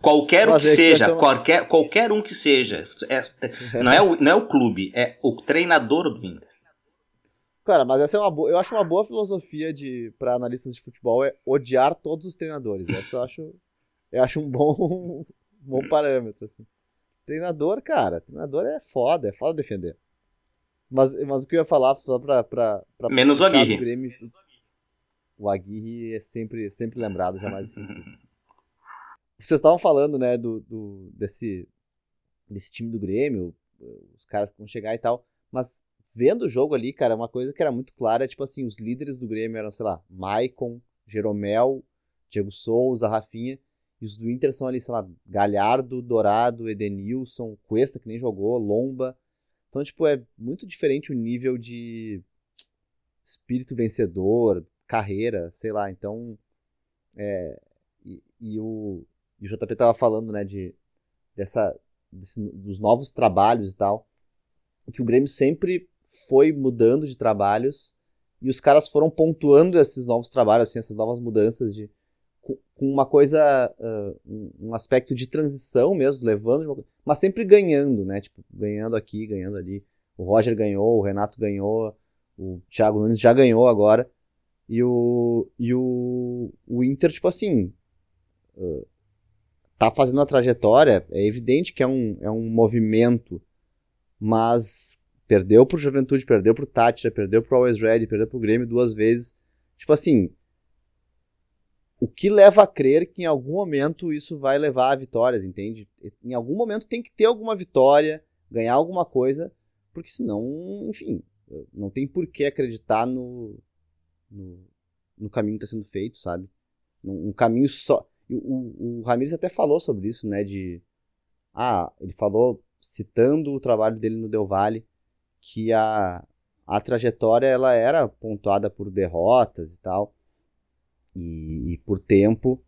Qualquer um que é seja, é qualquer, qualquer um que seja. É- não, é o, não é o clube, é o treinador do Inter. Cara, mas essa é uma boa. Eu acho uma boa filosofia de para analistas de futebol é odiar todos os treinadores. Essa eu acho, eu acho um bom, um bom parâmetro assim. Treinador, cara, treinador é foda, é foda defender. Mas, mas o que eu ia falar só pra, pra, pra Menos o Aguirre. Grêmio, o Aguirre é sempre, sempre lembrado, jamais esquecido. Vocês estavam falando, né, do, do- desse, desse time do Grêmio, os caras que vão chegar e tal, mas vendo o jogo ali, cara, uma coisa que era muito clara é, tipo assim, os líderes do Grêmio eram, sei lá, Maicon, Jeromel, Diego Souza, Rafinha, e os do Inter são ali, sei lá, Galhardo, Dourado, Edenilson, Cuesta, que nem jogou, Lomba. Então, tipo, é muito diferente o nível de espírito vencedor, carreira, sei lá. Então, é, e, e o, e o JP tava falando, né, de, dessa, desse- dos novos trabalhos e tal, que o Grêmio sempre foi mudando de trabalhos e os caras foram pontuando esses novos trabalhos, assim, essas novas mudanças de com uma coisa, ah, um- aspecto de transição mesmo, levando, uma mas sempre ganhando, né? Tipo, ganhando aqui, ganhando ali. O Roger ganhou, o Renato ganhou, o Thiago Nunes já ganhou agora. E o, e o, o Inter, tipo assim, tá fazendo a trajetória, é evidente que é um, é um movimento, mas perdeu pro Juventude, perdeu pro Tátira, perdeu pro Always Ready, perdeu pro Grêmio duas vezes. Tipo assim, o que leva a crer que em algum momento isso vai levar a vitórias, entende? Em algum momento tem que ter alguma vitória, ganhar alguma coisa, porque senão, enfim, Não tem por que acreditar no, no, no caminho que está sendo feito, sabe? Um, caminho só. O, o, o Ramirez até falou sobre isso, né? De. Ah, ele falou, citando o trabalho dele no Del Valle, que a, a trajetória ela era pontuada por derrotas e tal, e, e por tempo,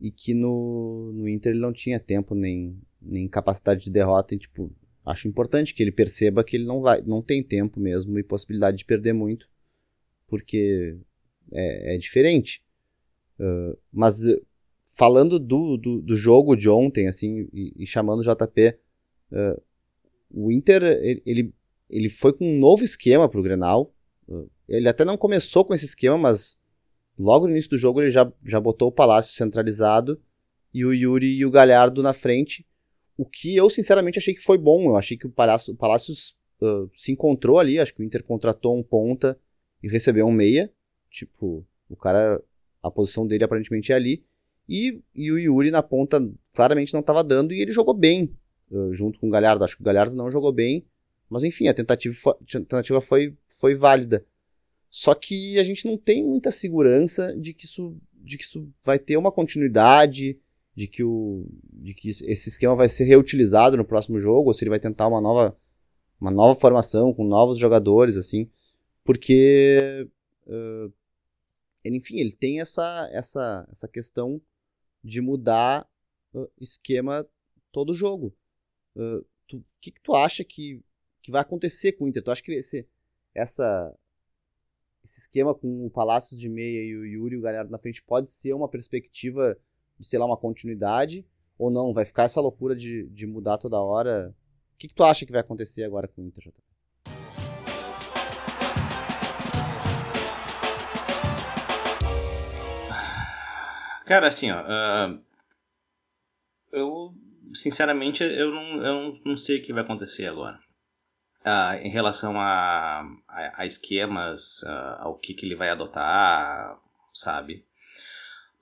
e que no, no Inter ele não tinha tempo nem, nem capacidade de derrota, e tipo, acho importante que ele perceba que ele não vai, não tem tempo mesmo e possibilidade de perder muito, porque é, é diferente. Uh, mas falando do, do, do, jogo de ontem, assim, e, e chamando o JP, uh, o Inter ele, ele foi com um novo esquema para o Grenal. Uh, ele até não começou com esse esquema, mas logo no início do jogo ele já, já botou o Palácio centralizado e o Yuri e o Galhardo na frente. O que eu sinceramente achei que foi bom. Eu achei que o Palácio, o Palácios uh, se encontrou ali. Acho que o Inter contratou um ponta e recebeu um meia. Tipo, o cara, a posição dele aparentemente é ali. E, e o Yuri na ponta claramente não estava dando e ele jogou bem uh, junto com o Galhardo. Acho que o Galhardo não jogou bem mas enfim, a tentativa, foi, a tentativa foi, foi válida. Só que a gente não tem muita segurança de que isso, de que isso vai ter uma continuidade, de que, o, de que esse esquema vai ser reutilizado no próximo jogo, ou se ele vai tentar uma nova, uma nova formação com novos jogadores, assim. Porque, uh, ele, enfim, ele tem essa, essa, essa questão de mudar uh, esquema todo jogo. O uh, que, que tu acha que que vai acontecer com o Inter. Tu acha que esse, essa, esse esquema com o Palácios de meia e o Yuri e o Galhardo na frente pode ser uma perspectiva de, sei lá, uma continuidade? Ou não? Vai ficar essa loucura de, de mudar toda hora? O que, que tu acha que vai acontecer agora com o Inter, JP? Cara, assim, ó. Uh, eu, sinceramente, eu não, eu não sei o que vai acontecer agora uh, em relação a, a, a esquemas, uh, ao que, que ele vai adotar, sabe?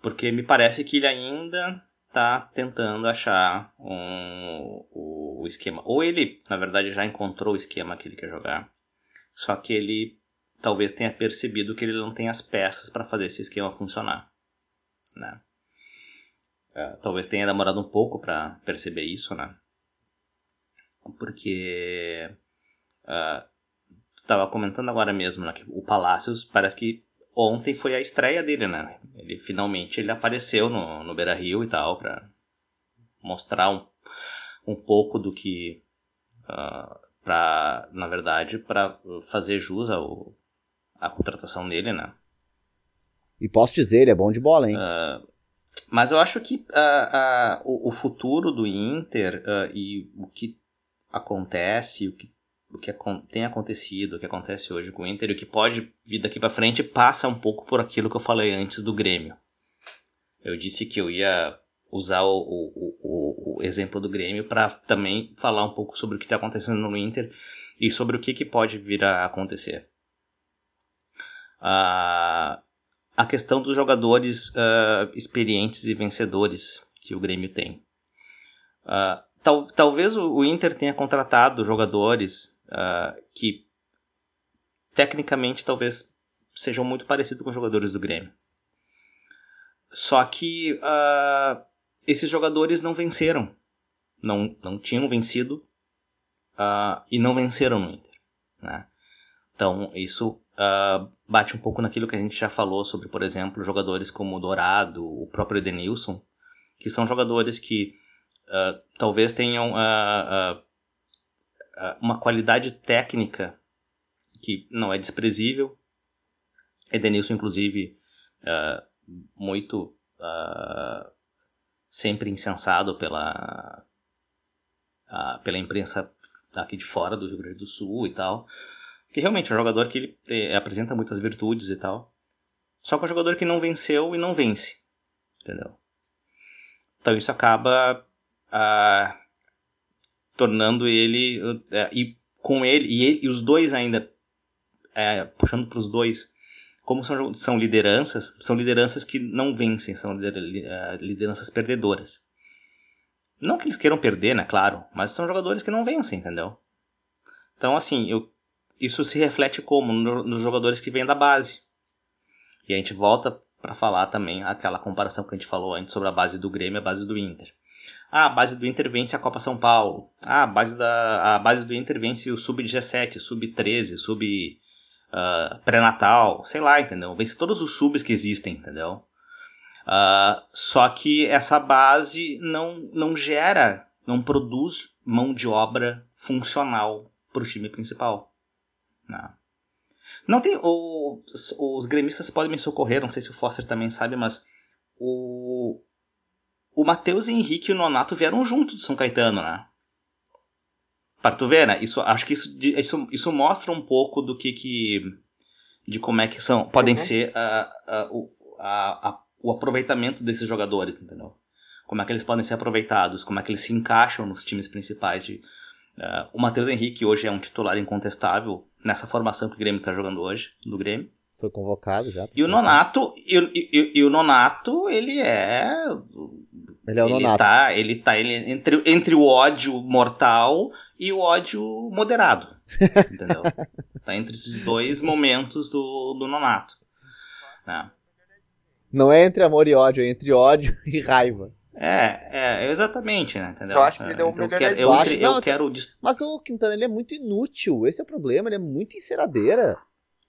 Porque me parece que ele ainda está tentando achar um, o, o esquema. Ou ele, na verdade, já encontrou o esquema que ele quer jogar, só que ele talvez tenha percebido que ele não tem as peças para fazer esse esquema funcionar, né? Uh, talvez tenha demorado um pouco para perceber isso, né? Porque Uh, tava comentando agora mesmo, né, que o Palácios parece que ontem foi a estreia dele, né? Ele finalmente ele apareceu no, no Beira Rio e tal, para mostrar um, um pouco do que. Uh, pra, na verdade, para fazer jus ao, à contratação dele, né? E posso dizer, ele é bom de bola, hein? Uh, mas eu acho que uh, uh, o, o, futuro do Inter e o que acontece, o que o que tem acontecido, o que acontece hoje com o Inter e o que pode vir daqui para frente passa um pouco por aquilo que eu falei antes do Grêmio. Eu disse que eu ia usar o, o, o, o exemplo do Grêmio para também falar um pouco sobre o que está acontecendo no Inter e sobre o que, que pode vir a acontecer. Uh, a questão dos jogadores uh, experientes e vencedores que o Grêmio tem. Uh, tal, talvez o, o Inter tenha contratado jogadores uh, que tecnicamente talvez sejam muito parecidos com os jogadores do Grêmio. Só que esses jogadores não venceram. Não, não tinham vencido e não venceram no Inter. Né? Então isso uh, bate um pouco naquilo que a gente já falou sobre, por exemplo, jogadores como o Dourado, o próprio Edenilson, que são jogadores que talvez tenham uma qualidade técnica que não é desprezível. Edenilson, inclusive, uh, muito uh, sempre incensado pela, uh, pela imprensa aqui de fora do Rio Grande do Sul e tal. Que realmente é um jogador que ele eh, apresenta muitas virtudes e tal. Só que é um jogador que não venceu e não vence. Entendeu? Então isso acaba tornando ele é, e com ele e, ele, e os dois ainda é, puxando para os dois como são, são lideranças são lideranças que não vencem são é, lideranças perdedoras não que eles queiram perder né claro mas são jogadores que não vencem entendeu então assim eu isso se reflete como? No- nos jogadores que vêm da base. E a gente volta para falar também aquela comparação que a gente falou antes sobre a base do Grêmio e a base do Inter. Ah, a base do Inter vence a Copa São Paulo. Ah, a base, da, a base do Inter vence o Sub-17, Sub-13, Sub ah, pré-natal, sei lá, entendeu? Vence todos os subs que existem, entendeu? Ah, só que essa base não, não gera, não produz mão de obra funcional para o time principal. Não. Não tem. O, os, os gremistas podem me socorrer, não sei se o Foster também sabe, mas o. O Matheus Henrique e o Nonato vieram junto do São Caetano, né? Para tu ver, né? Isso, acho que isso, isso, isso mostra um pouco do que que. de como é que são. podem Uhum. ser ah, ah, o, a- a- o aproveitamento desses jogadores, entendeu? Como é que eles podem ser aproveitados, como é que eles se encaixam nos times principais de, ah, o Matheus Henrique hoje é um titular incontestável nessa formação que o Grêmio está jogando hoje, do Grêmio. Foi convocado já. E o Nonato, e, e- e o Nonato, ele é. Ele é o ele Nonato. tá, ele tá ele, entre, entre o ódio mortal e o ódio moderado. Entendeu? tá entre esses dois momentos do, do Nonato. né? Não é entre amor e ódio, é entre ódio e raiva. É, é, exatamente, né? Entendeu? Eu acho que ele deu um Então, eu melhoradinho. quero, eu, Eu acho- eu não, quero Mas o Quintana, ele é muito inútil. Esse é o problema, ele é muito enceradeira.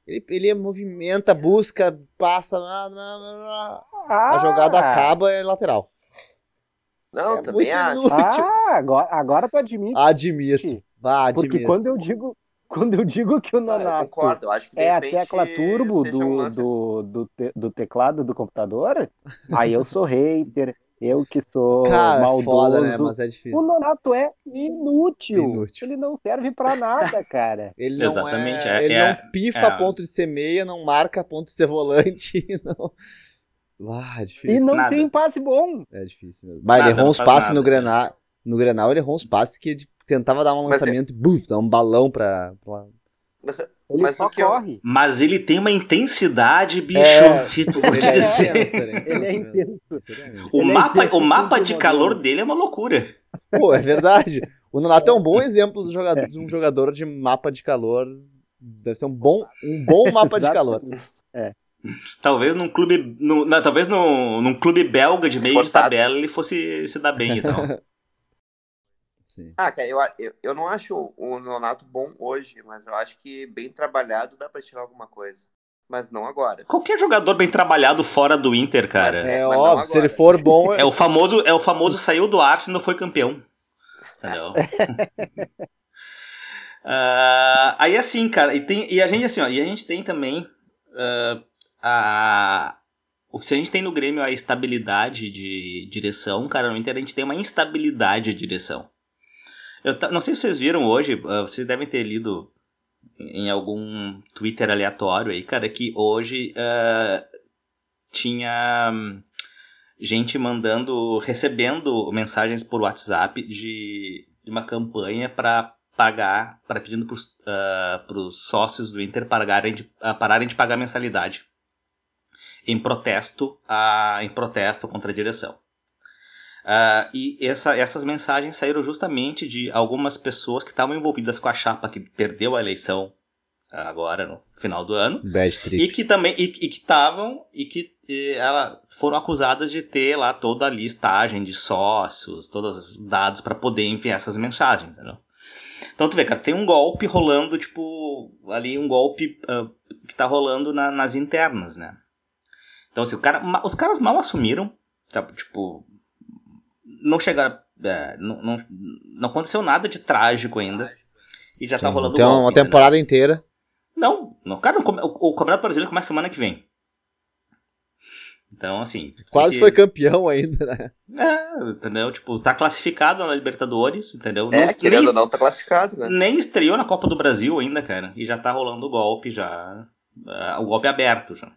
Ele, ele movimenta, busca, passa. blá, blá, blá, blá. A jogada acaba é lateral. Não, É também muito acho. inútil. Ah, agora, agora tu admite. Admito. Vá, porque admito. quando eu digo. Quando eu digo que o Ah, eu Nonato concordo, eu acho que de é a tecla turbo um do, lance- do, do, te- do teclado do computador, aí eu sou hater, eu que sou Cara, maldoso. foda, né? Mas é O difícil. Nonato é inútil. Inútil. Ele não serve pra nada, cara. Ele não Exatamente, é, é- ele é- não pifa é. a ponto de ser meia, não marca a ponto de ser volante. Não. Ah, é E difícil. não Nada. tem passe bom. É difícil mesmo. Mas ele Nada, errou não uns passes nada, no. Grenal. No Grenal ele errou uns passes que ele tentava dar um é- lançamento e buf, dar um balão pra. pra- Ele Mas só que eu- corre. Mas ele tem uma intensidade, bicho, É, que tu vou te Ele é dizer. é intenso Ele é intenso. Sinceramente. O Ele é mapa, intenso o mapa de calor dele é uma loucura. Pô, é verdade. O Nonato é um bom exemplo do jogador, de um jogador de mapa de calor. Deve ser um bom, um bom mapa de calor. Talvez num clube. No, não, talvez no, num clube belga de meio de Esforçado. tabela ele fosse se dar bem então. Sim. Ah, cara, eu, eu, eu não acho o Nonato bom hoje, mas eu acho que bem trabalhado dá pra tirar alguma coisa. Mas não agora. Qualquer jogador bem trabalhado fora do Inter, cara. É mas não óbvio, se ele for bom. É o famoso, é o famoso saiu do Arsenal e não foi campeão. Entendeu? Ah, aí assim, cara, e, tem, e a gente assim, ó, e a gente tem também ah, a o que a gente tem no Grêmio é a estabilidade de direção, cara, no Inter a gente tem uma instabilidade de direção. Eu não sei se vocês viram hoje, ah, vocês devem ter lido em algum Twitter aleatório aí, cara, que hoje ah, tinha gente mandando, recebendo mensagens por WhatsApp de, de uma campanha para pagar, para pedindo para os sócios do Inter pagarem de, ah, pararem de pagar mensalidade em protesto a, em protesto contra a direção. Ah, e essa, essas mensagens saíram justamente de algumas pessoas que estavam envolvidas com a chapa que perdeu a eleição ah, agora no final do ano Bad e que também e, e que estavam e que eh, ela foram acusadas de ter lá toda a listagem de sócios, todos os dados para poder enviar essas mensagens, entendeu? Então tu vê, cara, tem um golpe rolando, tipo, ali um golpe ah, que tá rolando na- nas internas, né? Então assim, o cara, os caras mal assumiram, tipo, não chegaram, é, não, não, não aconteceu nada de trágico ainda. E já tá Sim, rolando Tem golpe, uma entendeu? temporada inteira. Não, não cara, o, o Campeonato Brasileiro começa semana que vem. Então, assim. Quase porque- foi campeão ainda, né? É, entendeu? Tipo, tá classificado na Libertadores, entendeu? É, nem, querendo ou não, tá classificado, né? nem estreou na Copa do Brasil ainda, cara. E já tá rolando o golpe, já. ah, o golpe aberto já.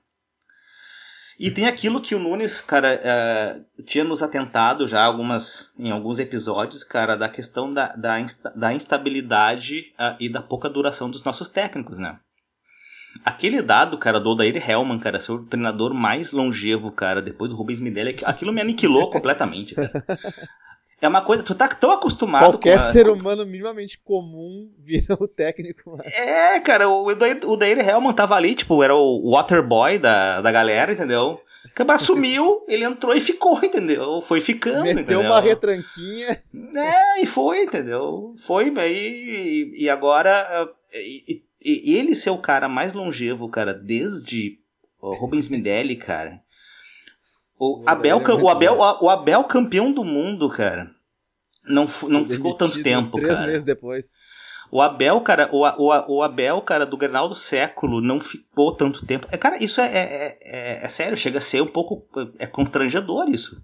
E tem aquilo que o Nunes, cara, ah, tinha nos atentado já algumas, em alguns episódios, cara, da questão da, da, insta- da instabilidade ah, e da pouca duração dos nossos técnicos, né? Aquele dado, cara, do Odair Hellman, cara, ser o treinador mais longevo, cara, depois do Rubens Midelli, aquilo me aniquilou completamente, cara. É uma coisa, tu tá tão acostumado Qualquer com a- ser humano minimamente comum vira o técnico. mas- É, cara, o, o Hellman tava ali, tipo, era o waterboy da, da galera, entendeu? Acabou, sumiu, ele entrou e ficou, entendeu? Foi ficando, Meteu entendeu? uma retranquinha. É, e foi, entendeu? Foi, e, e agora, ah, e, e- ele ser o cara mais longevo, cara, desde o Rubens Minelli, cara. O O Abel, é o, Abel, o Abel campeão do mundo, cara. Não, não ficou tanto tempo, três cara. meses depois. O Abel, cara, o, o, o Abel, cara, do Grenal do século, não ficou tanto tempo. É, cara, isso é, é, é, é sério, chega a ser um pouco. É constrangedor isso.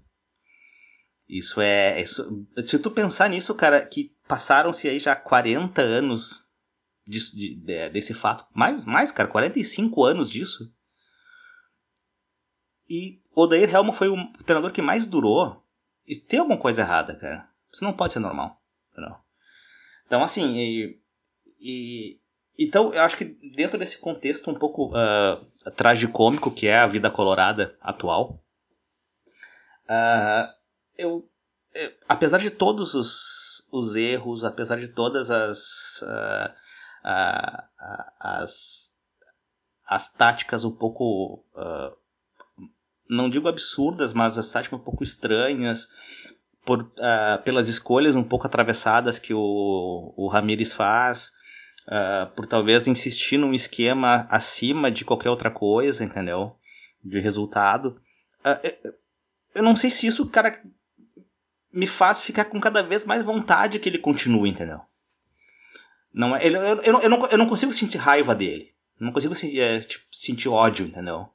Isso é. Isso, se tu pensar nisso, cara, que passaram-se aí já 40 anos disso, de- de- desse fato. Mais, mais, cara, 45 anos disso. E o Odair Helmo foi o treinador que mais durou. E tem alguma coisa errada, cara. Isso não pode ser normal. Entendeu? Então, assim, e, e- então eu acho que dentro desse contexto um pouco ah, tragicômico que é a vida colorada atual, ah, eu, eu- apesar de todos os, os erros, apesar de todas as ah, ah, as, as táticas um pouco não digo absurdas, mas as táticas um pouco estranhas, por, ah, pelas escolhas um pouco atravessadas que o, o Ramires faz, ah, por talvez insistir num esquema acima de qualquer outra coisa, entendeu? De resultado. Ah, eu- não sei se isso, cara, me faz ficar com cada vez mais vontade que ele continue, entendeu? Não é, ele- eu, eu, eu, não, eu não consigo sentir raiva dele. Não consigo se- é, tipo, sentir ódio, entendeu?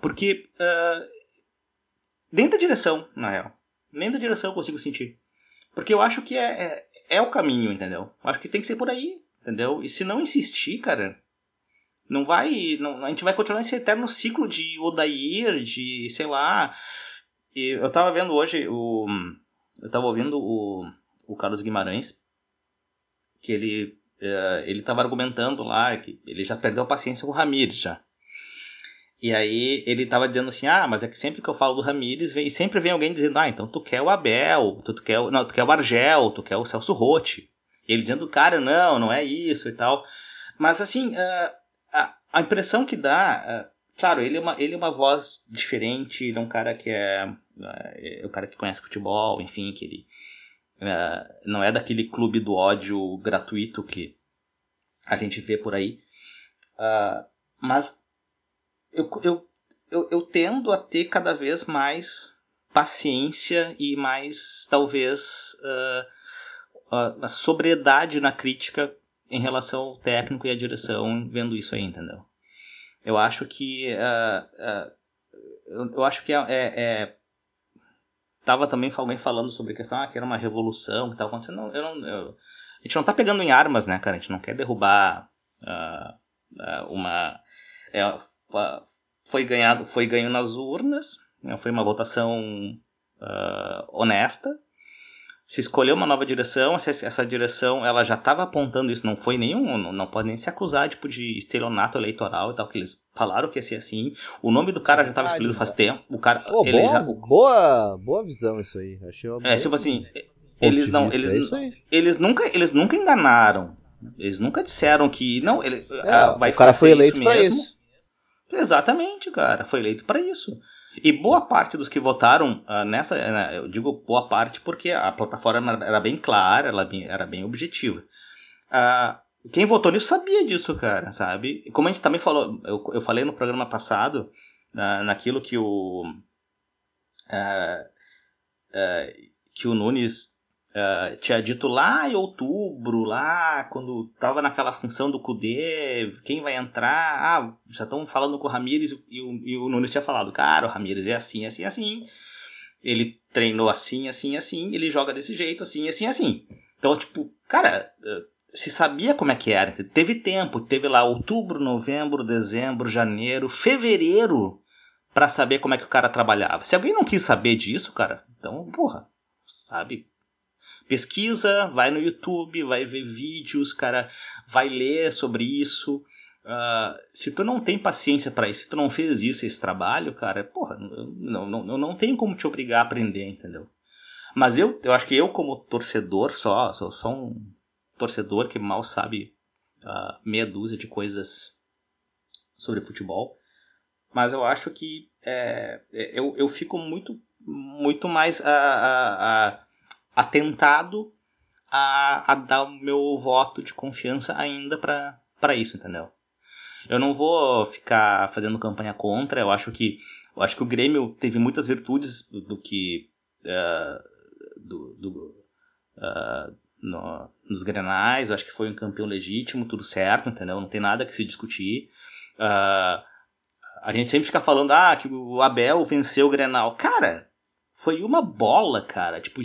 Porque nem da direção, na real. Nem da direção eu consigo sentir. Porque eu acho que é, é, é o caminho, entendeu? Eu acho que tem que ser por aí, entendeu? E se não insistir, cara, não vai. Não, a gente vai continuar esse eterno ciclo de Odair, de sei lá. E eu tava vendo hoje o. Eu tava ouvindo o, o Carlos Guimarães, que ele. eh, ele tava argumentando lá que ele já perdeu a paciência com o Ramires já. E aí ele tava dizendo assim, ah, mas é que sempre que eu falo do Ramires, vem, sempre vem alguém dizendo, ah, então tu quer o Abel, tu, tu quer o, não, tu quer o Argel, tu quer o Celso Rotti. Ele dizendo, cara, não, não é isso e tal. Mas assim, ah, a, a impressão que dá, ah, claro, ele é, uma, ele é uma voz diferente, ele é um cara que é, ah, é um cara que conhece futebol, enfim, que ele não é daquele clube do ódio gratuito que a gente vê por aí. Mas eu, eu, eu, eu tendo a ter cada vez mais paciência e mais, talvez, ah, a sobriedade na crítica em relação ao técnico e à direção vendo isso aí, entendeu? Eu acho que. ah, eu, eu acho que é, é- é- Tava também alguém falando sobre a questão ah, que era uma revolução que estava acontecendo. Não, eu não, eu- a gente não tá pegando em armas, né, cara? A gente não quer derrubar ah, ah, uma. é, foi ganhado, foi ganho nas urnas, né, foi uma votação ah, honesta. Se escolheu uma nova direção, essa, essa direção ela já estava apontando isso, não foi nenhum, não, não pode nem se acusar tipo, de estelionato eleitoral e tal, que eles falaram que ia ser assim. O nome do cara já estava escolhido faz tempo. O cara, Pô, boa, já, boa, boa visão isso aí. Achei uma é, tipo assim, eles não, eles, é eles nunca, eles nunca enganaram. Eles nunca disseram que não, ele É, ah, vai o cara foi eleito isso mesmo. isso. Exatamente, cara. Foi eleito para isso. E boa parte dos que votaram ah, nessa, né, eu digo boa parte porque a plataforma era bem clara, ela bem- era bem objetiva. Ah, quem votou nisso sabia disso, cara, sabe? Como a gente também falou, eu, eu falei no programa passado, na- naquilo que o. ah, que o Nunes ah, tinha dito lá em outubro, lá quando tava naquela função do Kudê, quem vai entrar? Ah, já estão falando com o Ramires e o, e o Nunes tinha falado, cara, o Ramires é assim, assim, assim. Ele treinou assim, assim, assim, ele joga desse jeito, assim, assim, assim. Então, tipo, cara, eh, se sabia como é que era. Teve tempo, teve lá outubro, novembro, dezembro, janeiro, fevereiro pra saber como é que o cara trabalhava. Se alguém não quis saber disso, cara, então, porra, sabe? Pesquisa, vai no YouTube, vai ver vídeos, cara, vai ler sobre isso. Ah, se tu não tem paciência pra isso, se tu não fez isso, esse trabalho, cara, porra, não, não, não, não tem como te obrigar a aprender, entendeu? Mas eu, eu acho que eu, como torcedor só, sou só um torcedor que mal sabe uh, meia dúzia de coisas sobre futebol. Mas eu acho que é, eu, eu fico muito, muito mais uh, uh, atentado a, a dar o meu voto de confiança ainda para isso, entendeu? Eu não vou ficar fazendo campanha contra, eu acho que eu acho que o Grêmio teve muitas virtudes do que uh, do, do uh, no, nos Grenais, eu acho que foi um campeão legítimo, tudo certo, entendeu? Não tem nada que se discutir. Uh, a gente sempre fica falando, ah, que o Abel venceu o Grenal. Cara, foi uma bola, cara, tipo,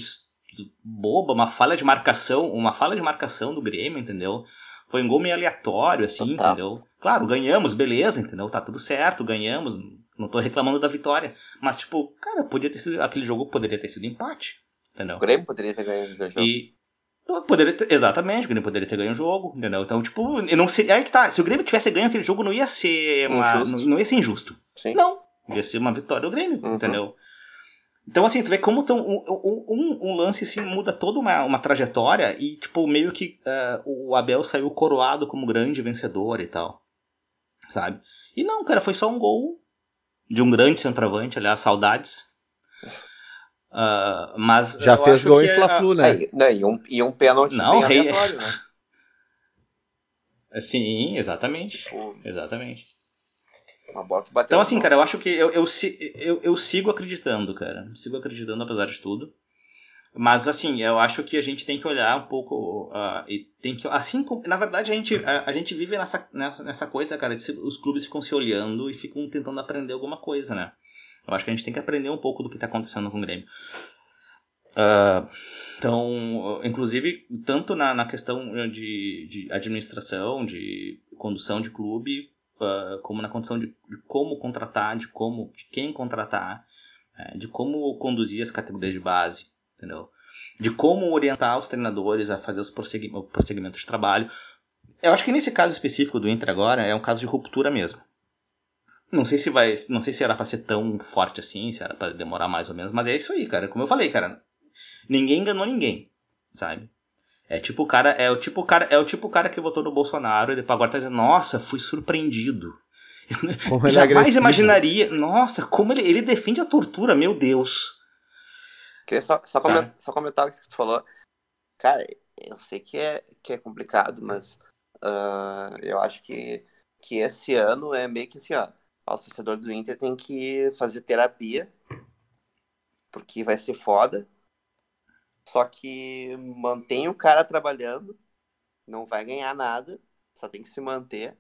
boba, uma falha de marcação, uma falha de marcação do Grêmio, entendeu? Foi um gol meio aleatório, assim, Total. entendeu? Claro, ganhamos, beleza, entendeu? Tá tudo certo, ganhamos, não tô reclamando da vitória. Mas, tipo, cara, podia ter sido, aquele jogo poderia ter sido empate, entendeu? O Grêmio poderia ter ganho o jogo. E, Poderia ter, exatamente, o Grêmio poderia ter ganho o jogo, entendeu? Então, tipo, eu não sei. Aí que tá. Se o Grêmio tivesse ganho aquele jogo, não ia ser uma, não, não, ia ser injusto. Sim. Não. Ia ser uma vitória do Grêmio, uhum. entendeu? Então, assim, tu vê como tão, um, um, um, lance assim muda toda uma, uma trajetória e, tipo, meio que uh, o Abel saiu coroado como grande vencedor e tal. Sabe? E não, cara, foi só um gol de um grande centroavante, aliás, saudades. Uh, mas Já fez gol em é Fla-Flu, né? É, né? E um, e um pênalti não, bem rei... aleatório, né? Sim, exatamente. Tipo, exatamente. Uma bola que bateu então, assim, cara, eu acho que eu, eu, eu, eu sigo acreditando, cara. Sigo acreditando apesar de tudo. Mas, assim, eu acho que a gente tem que olhar um pouco. Uh, e tem que. Assim, na verdade, a gente, a, a, gente vive nessa, nessa, nessa coisa, cara, de se, os clubes ficam se olhando e ficam tentando aprender alguma coisa, né? Eu acho que a gente tem que aprender um pouco do que está acontecendo com o Grêmio. Uh, então, inclusive, tanto na, na questão de, de administração, de condução de clube, uh, como na condição de, de, como contratar, de como, de quem contratar, uh, de como conduzir as categorias de base, entendeu? De como orientar os treinadores a fazer os prosseguimentos de trabalho. Eu acho que nesse caso específico do Inter agora é um caso de ruptura mesmo. Não sei se vai. Não sei se era pra ser tão forte assim, se era pra demorar mais ou menos, mas é isso aí, cara. Como eu falei, cara. Ninguém enganou ninguém, sabe? É tipo o cara, é o tipo cara, é o tipo cara que votou no Bolsonaro e agora tá dizendo, nossa, fui surpreendido. Como Jamais é imaginaria. Nossa, como ele, ele defende a tortura, meu Deus. Queria só, só, comentar, só comentar o que tu falou. Cara, eu sei que é, que é complicado, mas uh, eu acho que, que esse ano é meio que assim, ó o torcedor do Inter tem que fazer terapia, porque vai ser foda. Só que mantém o cara trabalhando, não vai ganhar nada, só tem que se manter.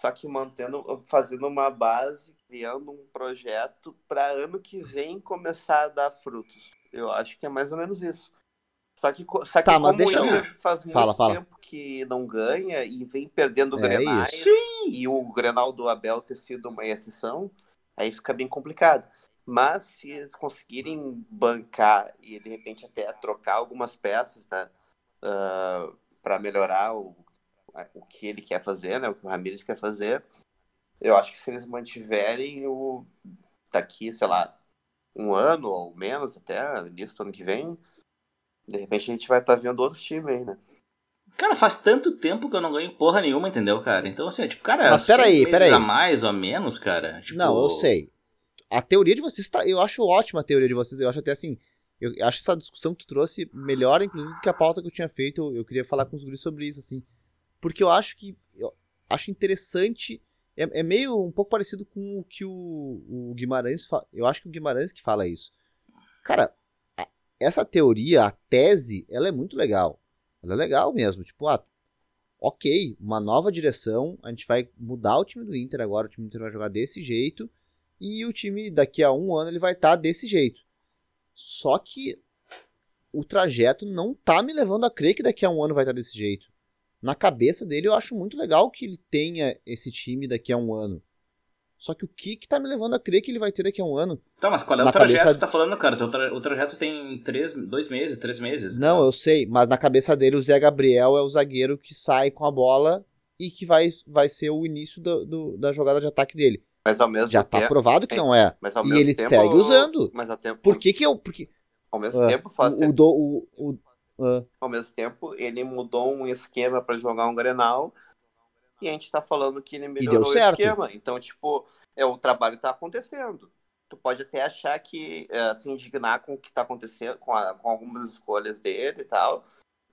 Só que mantendo, fazendo uma base, criando um projeto para ano que vem começar a dar frutos. Eu acho que é mais ou menos isso. Só que, só que tá, como deixa o Inter faz muito fala. tempo que não ganha e vem perdendo é Grenais, e o Grenal do Abel ter sido uma exceção, aí fica bem complicado. Mas se eles conseguirem bancar e de repente até trocar algumas peças, tá? Uh, para melhorar o, o que ele quer fazer, né? O que o Ramires quer fazer, eu acho que se eles mantiverem o daqui, sei lá, um ano ou menos até início do ano que vem, de repente a gente vai estar tá vendo outro time aí, né? Cara, faz tanto tempo que eu não ganho porra nenhuma, entendeu, cara? Então, assim, tipo, cara, Mas peraí, peraí. a mais ou a menos, cara. Tipo... Não, eu sei. A teoria de vocês tá. Eu acho ótima a teoria de vocês. Eu acho até assim. Eu acho essa discussão que tu trouxe melhor, inclusive, do que a pauta que eu tinha feito. Eu, eu queria falar com os guris sobre isso, assim. Porque eu acho que. Eu acho interessante. É, é meio um pouco parecido com o que o, o Guimarães fala. Eu acho que o Guimarães que fala isso. Cara, essa teoria, a tese, ela é muito legal. Ela é legal mesmo. Tipo, ah, ok, uma nova direção, a gente vai mudar o time do Inter agora, o time do Inter vai jogar desse jeito, e o time daqui a um ano ele vai estar tá desse jeito. Só que o trajeto não tá me levando a crer que daqui a um ano vai estar tá desse jeito. Na cabeça dele eu acho muito legal que ele tenha esse time daqui a um ano. Só que o que que tá me levando a crer que ele vai ter daqui a um ano? Tá, mas qual é o trajeto cabeça... que tá falando, cara? O, tra... o trajeto tem três, dois meses, três meses. Não, eu sei, mas na cabeça dele o Zé Gabriel é o zagueiro que sai com a bola e que vai, vai ser o início do, do da jogada de ataque dele. Mas ao mesmo Já tempo, tá provado que não é. e ele tempo, segue usando. Mas ao tempo... Por que que eu... Porque Ao mesmo Ah, tempo, faz o, o, o, ah, ao mesmo tempo, ele mudou um esquema para jogar um Grenal e a gente tá falando que ele melhorou o certo. esquema. Então, tipo, é, o trabalho tá acontecendo. Tu pode até achar que é, se indignar com o que tá acontecendo, com, a- com algumas escolhas dele e tal,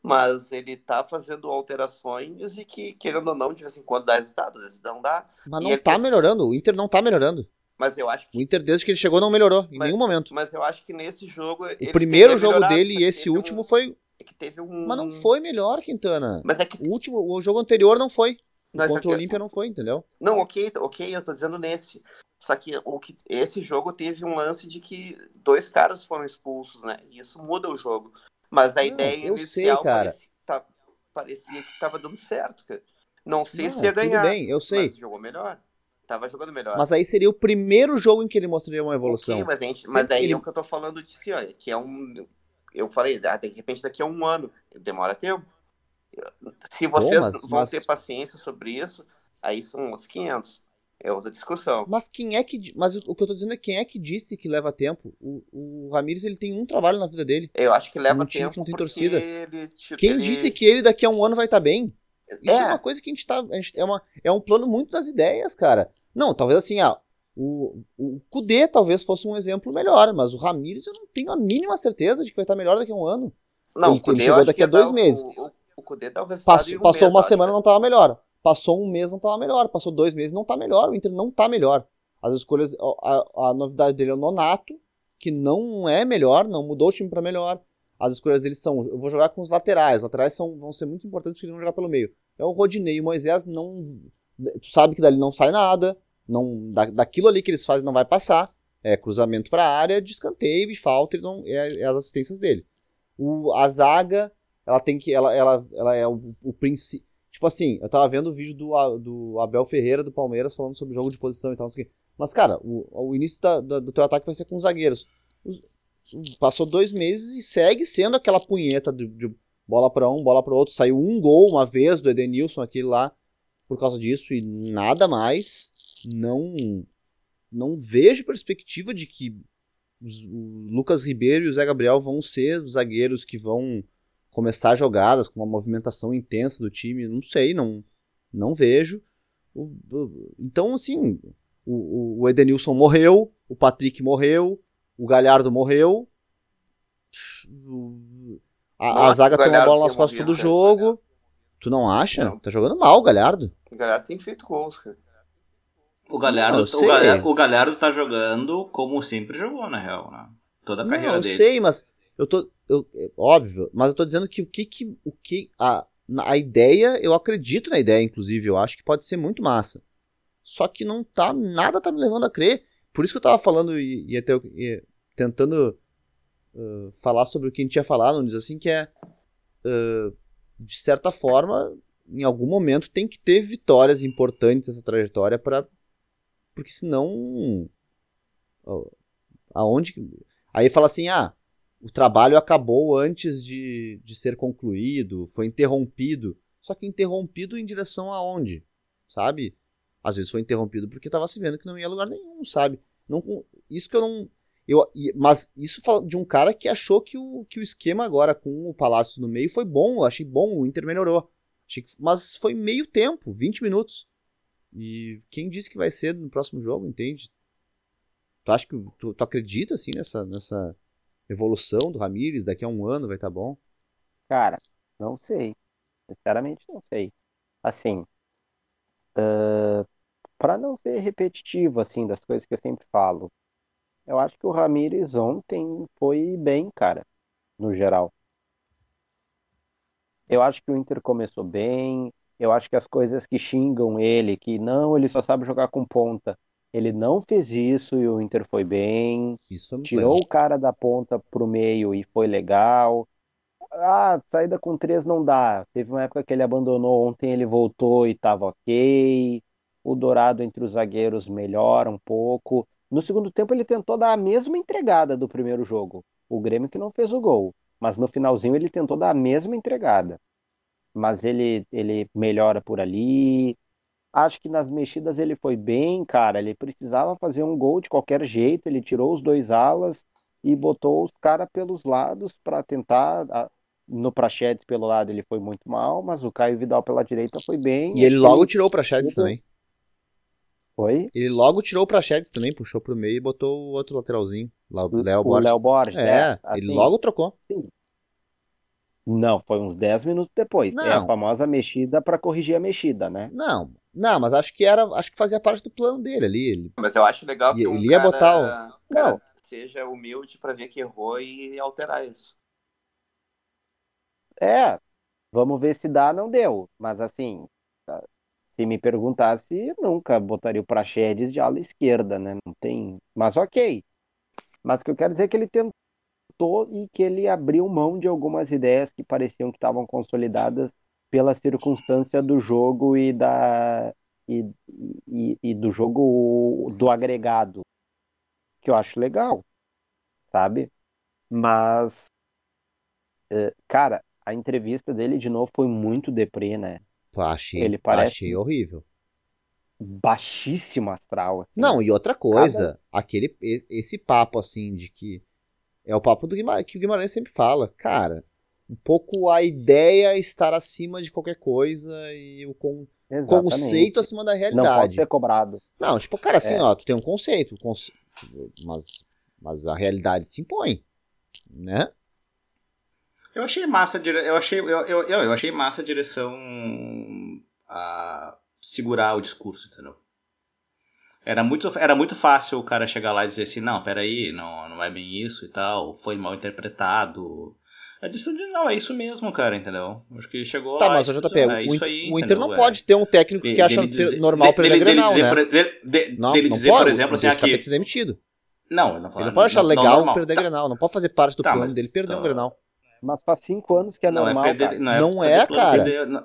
mas ele tá fazendo alterações e que, querendo ou não, de vez em quando dá resultado, às vezes não dá. mas não tá melhorando. O Inter não tá melhorando. Mas eu acho O que, Inter, desde que ele chegou, não melhorou. Em Mas- nenhum momento. mas eu acho que nesse jogo. O primeiro jogo dele e esse último foi. É que teve um. Mas não foi melhor, Quintana. Mas é que. O último, o jogo anterior não foi. É Contra o que- Olímpia não foi, entendeu? Não, ok, ok, eu tô dizendo nesse. Só que, o que esse jogo teve um lance de que dois caras foram expulsos, né? E isso muda o jogo. Mas a Não, ideia eu inicial sei, cara. Parecia, tá- parecia que tava dando certo, cara. Não sei Não, se ia ganhar. Tudo bem, eu sei. Mas jogou melhor. Tava jogando melhor. Mas aí seria o primeiro jogo em que ele mostraria uma evolução. Ok, mas, gente, mas aí ele- é o que eu tô falando de assim, ó, que é um. Eu falei, ah, de repente daqui a um ano. Demora tempo. Se vocês mas- vão mas- ter paciência sobre isso, aí são outros 500. É outra discussão. Mas quem é que. Mas o que eu tô dizendo é quem é que disse que leva tempo? O, o Ramires ele tem um trabalho na vida dele. Eu acho que leva Um time que tempo não tem torcida. ele... Tipo, Quem ele- disse que ele daqui a um ano vai estar bem? Isso é. É. uma coisa que a gente tá. a gente- é, uma, é um plano muito das ideias, cara. Não, talvez assim, ah, o, o Kudê talvez fosse um exemplo melhor, mas o Ramires eu não tenho a mínima certeza de que vai estar melhor daqui a um ano. Não, ele- o Kudê ele chegou daqui a dois dar o- meses. O, o Kudê resultado Passou, um passou mês, uma semana né? não tava melhor. Passou um mês não tava melhor. Passou dois meses não tá melhor. O Inter não tá melhor. As escolhas. A, a- a novidade dele é o Nonato, que não é melhor, não mudou o time pra melhor. As escolhas dele são. Eu vou jogar com os laterais. Os laterais são, vão ser muito importantes porque eles vão jogar pelo meio. É o Rodinei e o Moisés não. Tu sabe que dali não sai nada. Não, da, daquilo ali que eles fazem não vai passar. É cruzamento pra área, de escanteio e falta, eles vão, é, é as assistências dele. O, a zaga, ela tem que. Ela, ela, ela é o, o princípio. Tipo assim, eu tava vendo o vídeo do, do Abel Ferreira do Palmeiras falando sobre jogo de posição e tal. Mas, cara, o, o início da- da- do teu ataque vai ser com os zagueiros. Os- passou dois meses e segue sendo aquela punheta de, de bola pra um, bola pra outro. Saiu um gol uma vez do Edenilson, aquele lá, por causa disso, e nada mais. Não, não vejo perspectiva de que o Lucas Ribeiro e o Zé Gabriel vão ser os zagueiros que vão começar jogadas com uma movimentação intensa do time. Não sei, não, não vejo. O- o- então, assim, o, o- Edenilson morreu, o Patrick morreu, o Galhardo morreu. O- A, Não a zaga o toma a Galhardo bola nas costas todo jogo. Tu não acha? Não. Tá jogando mal o Galhardo. O galera tem feito gols, cara. O Galhardo, Não, eu o. Galhardo, o Galhardo tá jogando como sempre jogou, na real, né? Toda a Não, carreira eu dele. sei, mas eu tô. Eu, é óbvio, mas eu tô dizendo que o que que. O que a, a ideia, eu acredito na ideia, inclusive, eu acho que pode ser muito massa. Só que não tá. Nada tá me levando a crer. Por isso que eu tava falando e, e até e tentando uh, falar sobre o que a gente ia falar, não diz assim, que é. uh, de certa forma, em algum momento tem que ter vitórias importantes nessa trajetória para Porque senão. Aonde. Aí fala assim: ah, o trabalho acabou antes de, de ser concluído, foi interrompido. Só que interrompido em direção aonde? Sabe? Às vezes foi interrompido porque tava se vendo que não ia a lugar nenhum, sabe? Não, isso que eu não. Eu, mas isso de um cara que achou que o, que o esquema agora com o Palácio no meio foi bom. Eu achei bom, o Inter melhorou. Que- mas foi meio tempo, 20 minutos. E quem disse que vai ser no próximo jogo, entende? Tu acha que tu, tu acredita assim nessa, nessa evolução do Ramires? Daqui a um ano vai estar bom? Cara, não sei. Sinceramente, não sei. Assim, para não ser repetitivo, assim, das coisas que eu sempre falo, eu acho que o Ramires ontem foi bem, cara, no geral. Eu acho que o Inter começou bem, eu acho que as coisas que xingam ele, que não, ele só sabe jogar com ponta, ele não fez isso e o Inter foi bem. Isso Tirou o cara da ponta pro meio e foi legal. Ah, saída com três não dá. Teve uma época que ele abandonou, ontem ele voltou e tava ok. O Dourado entre os zagueiros melhora um pouco. No segundo tempo ele tentou dar a mesma entregada do primeiro jogo. O Grêmio que não fez o gol, mas no finalzinho ele tentou dar a mesma entregada. Mas ele ele melhora por ali. Acho que nas mexidas ele foi bem, cara. Ele precisava fazer um gol de qualquer jeito. Ele tirou os dois alas e botou os caras pelos lados para tentar. No Prachedes pelo lado ele foi muito mal, mas o Caio Vidal pela direita foi bem. E ele logo tirou o Praxedes Tudo. também. foi. Ele logo tirou o Praxedes também, puxou pro meio e botou o outro lateralzinho. Lá, o Léo o Borges. Léo Borges. É, né? ele Assim, logo trocou. Não, foi uns 10 minutos depois. É a Não. famosa mexida para corrigir a mexida, né? Não, não, mas acho que era, acho que fazia parte do plano dele ali. Ele, Mas eu acho legal que E- um ele ia cara, botar um cara Não. seja humilde pra ver que errou e alterar isso. É, vamos ver se dá, não deu. Mas assim, se me perguntasse, eu nunca botaria o Praxedes de ala esquerda, né? Não tem. Mas ok. Mas o que eu quero dizer é que ele tentou e que ele abriu mão de algumas ideias que pareciam que estavam consolidadas pela circunstância do jogo e da e, e, e do jogo do agregado, que eu acho legal, sabe? Mas, eh, cara, a entrevista dele de novo foi muito deprê, né? achei, Ele parece- achei horrível. Baixíssimo astral. assim. Não, e outra coisa, aquele, e- esse papo assim de que é o papo do Guimarães, que o Guimarães sempre fala, cara, um pouco a ideia estar acima de qualquer coisa e o con- Exatamente. conceito acima da não pode realidade. ser cobrado. Não, tipo, cara, assim, É. ó, tu tem um conceito, conce- mas, mas a realidade se impõe, né? Eu achei massa, eu achei, eu, eu, eu, eu achei massa a direção a segurar o discurso, entendeu? Era muito, era muito fácil o cara chegar lá e dizer assim, não, peraí, não, não é bem isso e tal, foi mal interpretado. A direção de, não, é isso mesmo, cara, entendeu? Acho que chegou Tá, lá mas o disse, JP, "Ah, é o, isso Inter, aí", o Inter não entendeu? pode ter um técnico que acha Dele dizer- normal de- perder dele Grenal, dizer, né? por- dele- de- Não, dele não dizer, pode, por exemplo, assim, aqui... tem que ser demitido. Não, ele não, Ele não pode achar não, legal não, perder Tá, Grenal, não pode fazer parte do Tá, plano mas- dele perder um tá. Grenal. Mas faz cinco anos que é Não, normal, é perder, cara. não é, Não é, cara. perder-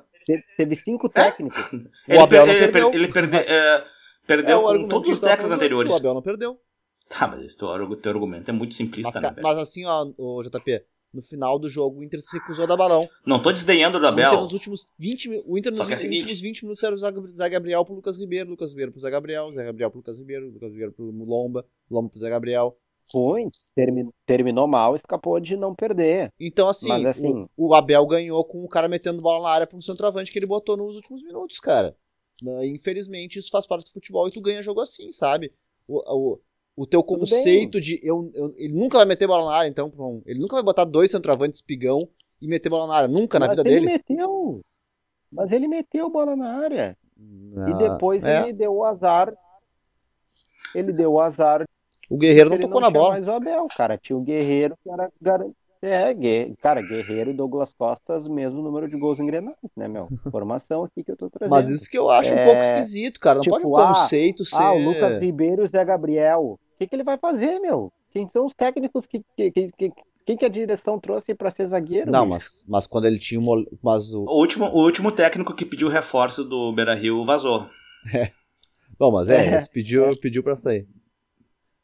Teve cinco técnicos. O Ele, Abel per- não ele, perdeu. per- ele perde- é, perdeu É com todos os falando anteriores. O Abel não perdeu. Tá, mas esse teu, teu argumento é muito simplista, Mas, né, velho? mas assim, ó, o JP, no final do jogo o Inter se recusou a dar balão. Não tô desdenhando do O Inter Abel. nos últimos 20, mi- o Inter nos é seguinte- últimos 20 minutos era o Zé- Gabriel pro Lucas Ribeiro, Lucas Ribeiro pro Zé Gabriel, Zé Gabriel pro Lucas Ribeiro, Lucas Ribeiro pro Lomba, Lomba pro Zé Gabriel. Foi, termi- terminou mal, escapou de não perder. Então, assim, Mas, assim- O, o Abel ganhou com o cara metendo bola na área pra um centroavante que ele botou nos últimos minutos, cara. Né, Infelizmente, isso faz parte do futebol e tu ganha jogo assim, sabe? O, o, o teu conceito de. Eu, eu- ele nunca vai meter bola na área, então. Ele nunca vai botar dois centroavantes pigão e meter bola na área. Nunca na Mas vida ele dele. meteu. Mas ele meteu bola na área. E Ah, depois é. ele deu o azar. Ele deu o azar. O Guerreiro não tocou não na bola. mais o Abel, cara. Tinha o Guerreiro que era garan- É, cara, Guerreiro e Douglas Costas, mesmo número de gols em Grenais, né, meu? Formação aqui que eu tô trazendo. Mas isso que eu acho um É, pouco esquisito, cara. Não tipo, pode o ah, conceito ser. Ah, o Lucas Ribeiro e o Zé Gabriel. O que, que ele vai fazer, meu? Quem são os técnicos que, que, que, que, quem que a direção trouxe pra ser zagueiro? Não, mas, mas quando ele tinha uma. Mas o... O último, o último técnico que pediu reforço do Beira Rio vazou. Bom, mas é, É. ele pediu, pediu pra sair.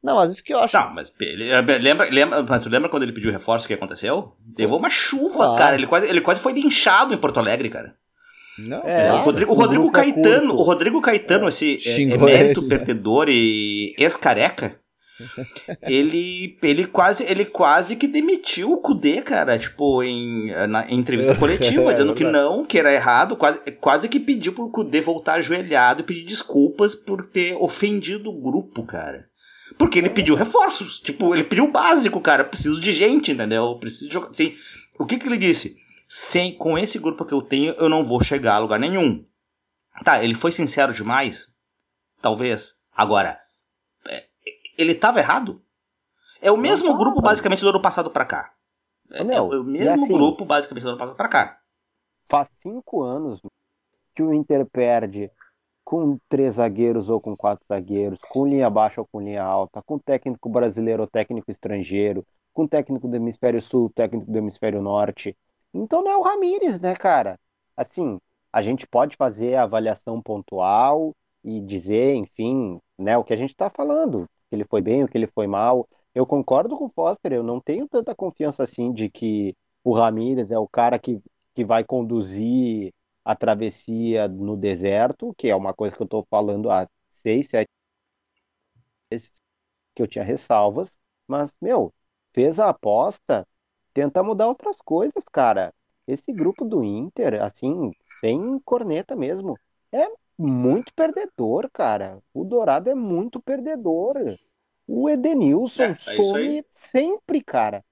Não, mas isso que eu acho. Tá, mas ele, lembra, lembra, mas tu lembra quando ele pediu reforço o que aconteceu? Levou uma chuva, Claro. cara. Ele quase, ele quase foi linchado em Porto Alegre, cara. Não, É, o. Rodrigo, o Rodrigo é Caetano, curto. o Rodrigo Caetano, esse é, emérito ele. perdedor e ex-careca, ele, ele, quase, ele quase que demitiu o Kudê, cara, tipo, em, na, em entrevista coletiva, É dizendo que não, que era errado, quase, quase que pediu pro Kudê voltar ajoelhado e pedir desculpas por ter ofendido o grupo, cara. Porque ele pediu reforços, tipo, ele pediu o básico, cara, preciso de gente, entendeu? Preciso de jogar, assim, o que que ele disse? Sem, com esse grupo que eu tenho, eu não vou chegar a lugar nenhum. Tá, ele foi sincero demais? Talvez. Agora, é, ele tava errado? É o mesmo tava. grupo, basicamente, do ano passado pra cá. É, é o mesmo assim- grupo, basicamente, do ano passado pra cá. Faz cinco anos que o Inter perde com três zagueiros ou com quatro zagueiros, com linha baixa ou com linha alta, com técnico brasileiro ou técnico estrangeiro, com técnico do hemisfério sul, técnico do hemisfério norte. Então não é o Ramires, né, cara? Assim, a gente pode fazer a avaliação pontual e dizer, enfim, né, o que a gente está falando, que ele foi bem, o que ele foi mal. Eu concordo com o Foster, eu não tenho tanta confiança assim de que o Ramires é o cara que, que vai conduzir a travessia no deserto, que é uma coisa que eu estou falando há seis, sete meses, que eu tinha ressalvas, mas, meu, fez a aposta, tenta mudar outras coisas, cara. Esse grupo do Inter, assim, sem corneta mesmo, é muito perdedor, cara. O Dourado é muito perdedor. O Edenilson É, é some sempre, cara.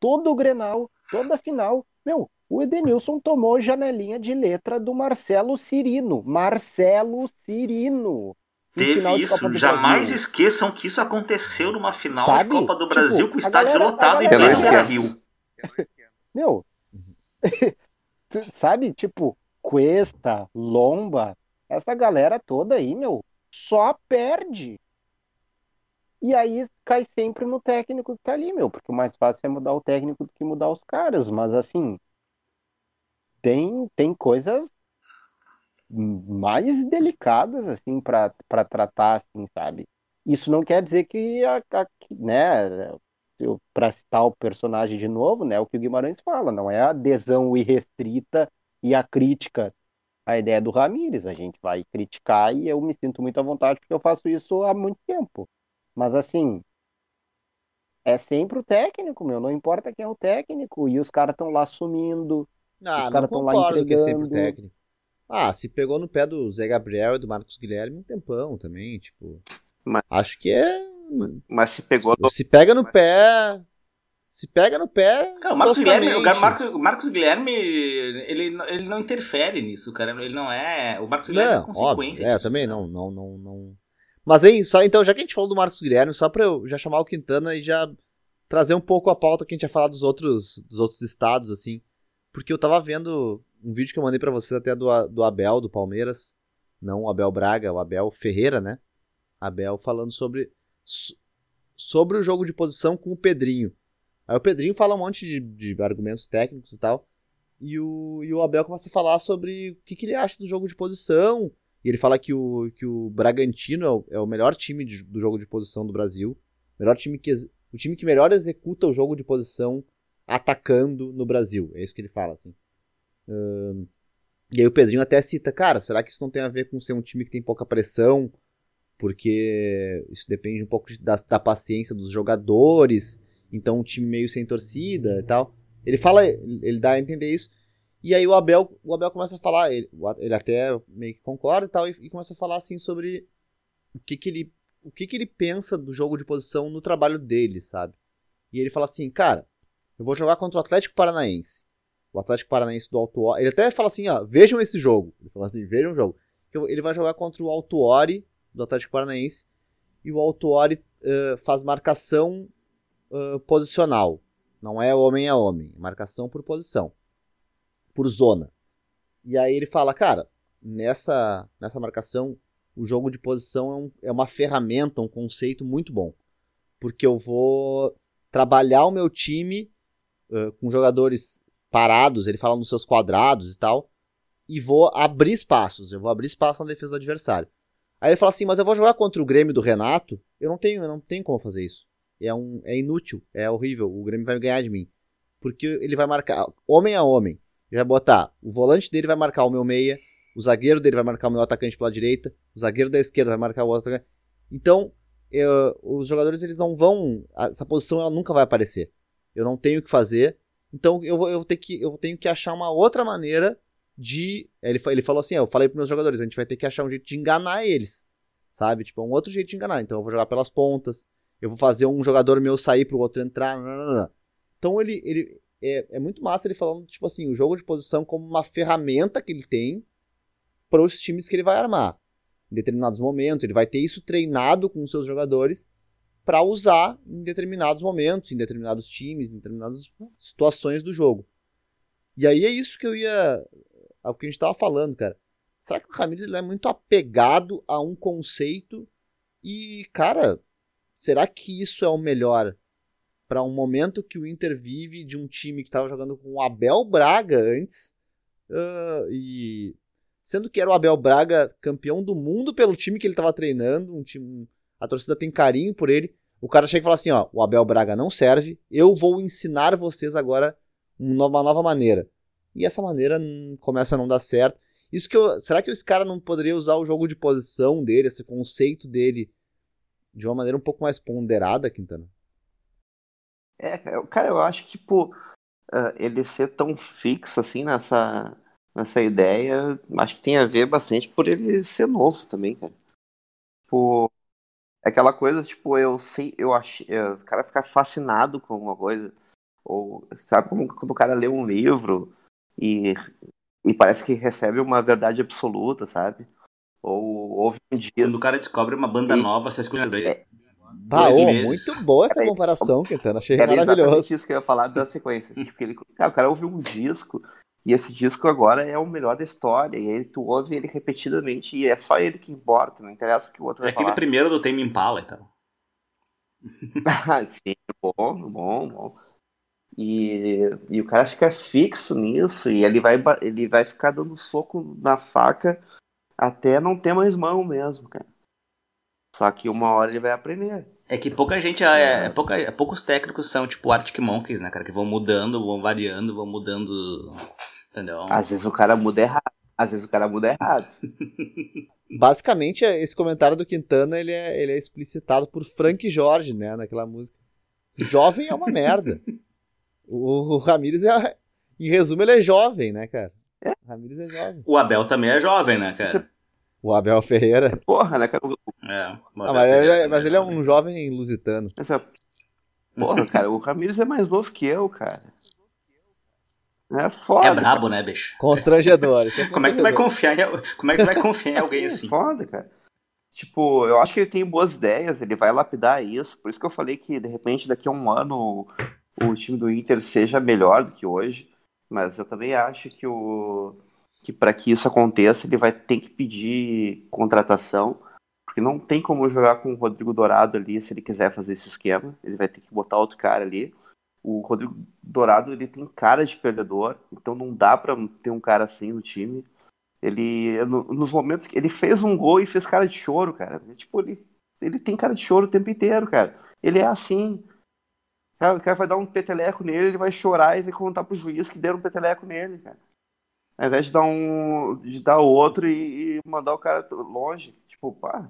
Todo o Grenal, toda a final. Meu, o Edenilson tomou janelinha de letra do Marcelo Cirino. Marcelo Cirino. Teve isso. Jamais Brasil. esqueçam que isso aconteceu numa final Sabe? de Copa do Tipo, Brasil com o estádio galera- lotado em Beira. Rio. Meu, sabe, tipo, Cuesta, Lomba, essa galera toda aí, meu, só perde. E aí cai sempre no técnico que tá ali, meu, porque o mais fácil é mudar o técnico do que mudar os caras, mas assim, tem, tem coisas mais delicadas, assim, para tratar, assim, sabe? Isso não quer dizer que, a, a- né, para citar o personagem de novo, né, o que o Guimarães fala, não é a adesão irrestrita e a crítica à ideia do Ramires. A gente vai criticar e eu me sinto muito à vontade porque eu faço isso há muito tempo. Mas assim, é sempre o técnico, meu, não importa quem é o técnico, e os caras estão lá sumindo. Ah, Os não caras tão lá concordo que é sempre técnico. Ah, se pegou no pé do Zé Gabriel e do Marcos Guilherme um tempão também, tipo. Mas- Acho que é. Mas se pegou Se, se pega no pé. Se pega no pé. Cara, o Marcos Guilherme, o. Marcos, Marcos Guilherme, ele, ele não interfere nisso, cara. Ele não é. O Marcos Guilherme é Não, consequência. óbvio. É, também né? não, não, não, não. Mas aí, só então, já que a gente falou do Marcos Guilherme, só pra eu já chamar o Quintana e já trazer um pouco a pauta que a gente ia falar dos outros, dos outros estados, assim. Porque eu tava vendo um vídeo que eu mandei pra vocês até do, do Abel, do Palmeiras. Não o Abel Braga, o Abel Ferreira, né? Abel falando sobre, so- sobre o jogo de posição com o Pedrinho. Aí o Pedrinho fala um monte de, de argumentos técnicos e tal. E o, e o Abel começa a falar sobre o que, que ele acha do jogo de posição. E ele fala que o, que o Bragantino é o, é o melhor time de- do jogo de posição do Brasil. Melhor time que, o time que melhor executa o jogo de posição atacando no Brasil. É isso que ele fala, assim. Ahn, e aí o Pedrinho até cita, cara, será que isso não tem a ver com ser um time que tem pouca pressão? Porque isso depende um pouco da, da paciência dos jogadores. Então um time meio sem torcida e tal. Ele fala, ele dá a entender isso. E aí o Abel, o Abel começa a falar, ele, ele até meio que concorda e tal, e, e começa a falar assim sobre o que que ele, o que que ele pensa do jogo de posição no trabalho dele, sabe? E ele fala assim, cara, eu vou jogar contra o Atlético Paranaense. O Atlético Paranaense do Alto. Ele até fala assim, ó, vejam esse jogo. Ele fala assim, vejam o jogo. Ele vai jogar contra o Alto do Atlético Paranaense. E o Alto eh, faz marcação eh, posicional. Não é homem a homem. é Marcação por posição. Por zona. E aí ele fala, cara, nessa, nessa marcação, o jogo de posição é, um- é uma ferramenta, um conceito muito bom. Porque eu vou trabalhar o meu time com jogadores parados, ele fala nos seus quadrados e tal, e vou abrir espaços, eu vou abrir espaço na defesa do adversário. Aí ele fala assim, mas eu vou jogar contra o Grêmio do Renato, eu não tenho, eu não tenho como fazer isso. É, um, é inútil, é horrível, o Grêmio vai ganhar de mim. Porque ele vai marcar homem a homem. Ele vai botar, o volante dele vai marcar o meu meia, o zagueiro dele vai marcar o meu atacante pela direita, o zagueiro da esquerda vai marcar o outro atacante. Então, eu- os jogadores eles não vão, essa posição ela nunca vai aparecer. Eu não tenho o que fazer, então eu vou, eu vou ter que eu tenho que achar uma outra maneira de ele, fa- ele falou assim, ó, eu falei para meus jogadores, a gente vai ter que achar um jeito de enganar eles, sabe? Tipo, um outro jeito de enganar. Então eu vou jogar pelas pontas, eu vou fazer um jogador meu sair pro outro entrar. nananana. Então ele, ele é, é muito massa ele falando tipo assim, o jogo de posição como uma ferramenta que ele tem para os times que ele vai armar. Em determinados momentos, ele vai ter isso treinado com os seus jogadores para usar em determinados momentos, em determinados times, em determinadas situações do jogo. E aí é isso que eu ia. É o que a gente tava falando, cara. Será que o Ramires ele é muito apegado a um conceito? E, cara, será que isso é o melhor para um momento que o Inter vive de um time que tava jogando com o Abel Braga antes? ah, e sendo que era o Abel Braga campeão do mundo pelo time que ele tava treinando, um time, a torcida tem carinho por ele. O cara chega e fala assim, ó, o Abel Braga não serve, eu vou ensinar vocês agora uma nova maneira. E essa maneira começa a não dar certo. Isso que eu, será que esse cara não poderia usar o jogo de posição dele, esse conceito dele, de uma maneira um pouco mais ponderada, Quintana? É, cara, eu acho que, tipo, uh, ele ser tão fixo assim nessa, nessa ideia, acho que tem a ver bastante por ele ser novo também, cara. Tipo, é aquela coisa, tipo, eu sei, eu achei, o cara ficar fascinado com alguma coisa, ou sabe como quando o cara lê um livro e, e parece que recebe uma verdade absoluta, sabe? Ou houve um dia. Quando o cara descobre uma banda E- nova, você escuta É, Bah, meses. muito boa essa comparação, Quintana. Achei Era maravilhoso. exatamente isso que eu ia falar da sequência. Tipo, ele, cara, o cara ouviu um disco e esse disco agora é o melhor da história. E aí tu ouve ele repetidamente e é só ele que importa, não interessa o que o outro É vai aquele falar. primeiro do Tame Impala e. Ah, Sim, bom, bom, bom. E, e o cara fica fixo nisso e ele vai, ele vai ficar dando soco na faca até não ter mais mão mesmo, cara. Só que uma hora ele vai aprender. É que pouca gente, é, é pouca, poucos técnicos são tipo Arctic Monkeys, né, cara? Que vão mudando, vão variando, vão mudando. Entendeu? Às vezes o cara muda errado. Às vezes o cara muda errado. Basicamente, esse comentário do Quintana, ele é, ele é explicitado por Frank Jorge, né, naquela música. Jovem é uma merda. O, o Ramires é... Em resumo, ele é jovem, né, cara? O Ramires é jovem. O Abel também é jovem, né, cara? O Abel Ferreira. Porra, né, cara? É, o Ah, Abel mas, ele, Ferreira é- mas ele é jovem. um jovem lusitano. Essa... Porra, cara, o Ramires é mais novo que eu, cara. É foda. É brabo, né, bicho? Constrangedor. isso Como é que tu vai confiar em, como é que tu vai confiar em alguém É assim? foda, cara. Tipo, eu acho que ele tem boas ideias, ele vai lapidar isso. Por isso que eu falei que, de repente, daqui a um ano o, o time do Inter seja melhor do que hoje. Mas eu também acho que o que para que isso aconteça, ele vai ter que pedir contratação. Porque não tem como jogar com o Rodrigo Dourado ali se ele quiser fazer esse esquema. Ele vai ter que botar outro cara ali. O Rodrigo Dourado, ele tem cara de perdedor, então não dá pra ter um cara assim no time. Ele, no- nos momentos que ele fez um gol e fez cara de choro, cara. Tipo, ele, ele tem cara de choro o tempo inteiro, cara. Ele é assim. Cara, o cara vai dar um peteleco nele, ele vai chorar e vai contar pro juiz que deram um peteleco nele, cara. Ao invés de dar um. de dar outro e, e mandar o cara longe. Tipo, pá.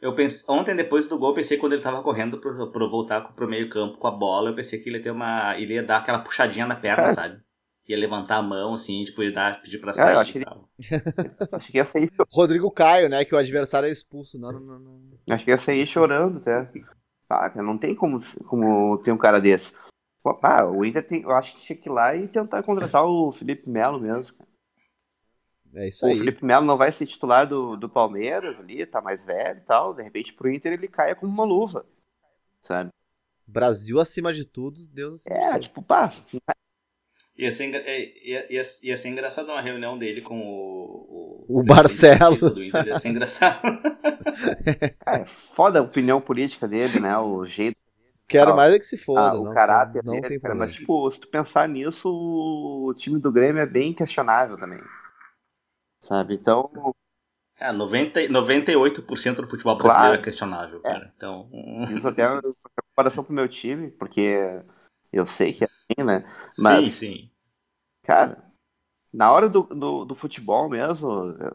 Eu pensei, ontem, depois do gol, eu pensei quando ele tava correndo pro, pro voltar pro meio campo com a bola, eu pensei que ele ia ter uma. ele ia dar aquela puxadinha na perna, Cara. sabe? Ia levantar a mão, assim, tipo, ele dar, pedir pra eu sair. acho que e ele- tal. Acho que ia sair, Rodrigo Caio, né? Que o adversário é expulso. Não, não, não. que ia sair chorando até. Ah, não tem como, como ter um cara desse. Pá, o Inter tem. Eu acho que tinha que ir lá e tentar contratar o Felipe Melo mesmo, cara. É isso O aí. Felipe Melo não vai ser titular do, do Palmeiras ali, tá mais velho e tal. De repente, pro Inter ele caia como uma luva. Sabe? Brasil acima de tudo, Deus acima de É, todos. tipo, pá, Ia ser, é, ia, ia, ia ser engraçado uma reunião dele com o. O Barcelos. Do Inter, ia ser engraçado. cara, é foda a opinião política dele, né? O jeito, Quero Ah, mais é que se foda. ah, o não, caráter não dele, tem cara. Mas, tipo, se tu pensar nisso, o time do Grêmio é bem questionável também. Sabe? Então, É, 90, 98% do futebol brasileiro Claro. é questionável, cara. Então. hum, isso até é uma comparação pro meu time, porque eu sei que é assim, né? Sim, Mas- sim. Cara, na hora do, do, do futebol mesmo,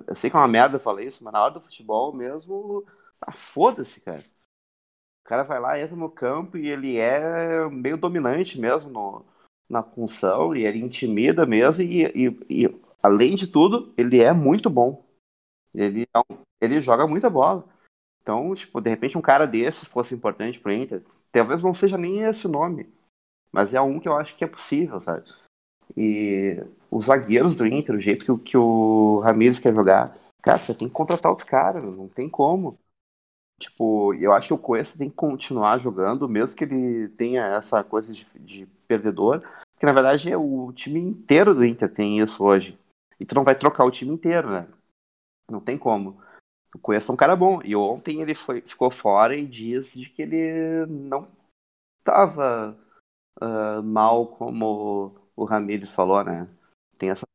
eu- sei que é uma merda eu falar isso, mas na hora do futebol mesmo, ah, foda-se, cara. O cara vai lá, entra no campo e ele é meio dominante mesmo no, na função, e ele intimida mesmo, e, e, e, além de tudo, ele é muito bom. Ele, é um- ele joga muita bola. Então, tipo, de repente um cara desse fosse importante pro Inter, talvez não seja nem esse nome, mas é um que eu acho que é possível, sabe? E os zagueiros do Inter, o jeito que, que o Ramires quer jogar, cara, você tem que contratar outro cara, não tem como. Tipo, eu acho que o Cuesta tem que continuar jogando, mesmo que ele tenha essa coisa de, de perdedor, que na verdade é o time inteiro do Inter tem isso hoje. E tu não vai trocar o time inteiro, né? Não tem como. O Cuesta é um cara bom. E ontem ele foi, ficou fora e diz de que ele não tava ah, mal como o Ramires falou, né? Tem essa.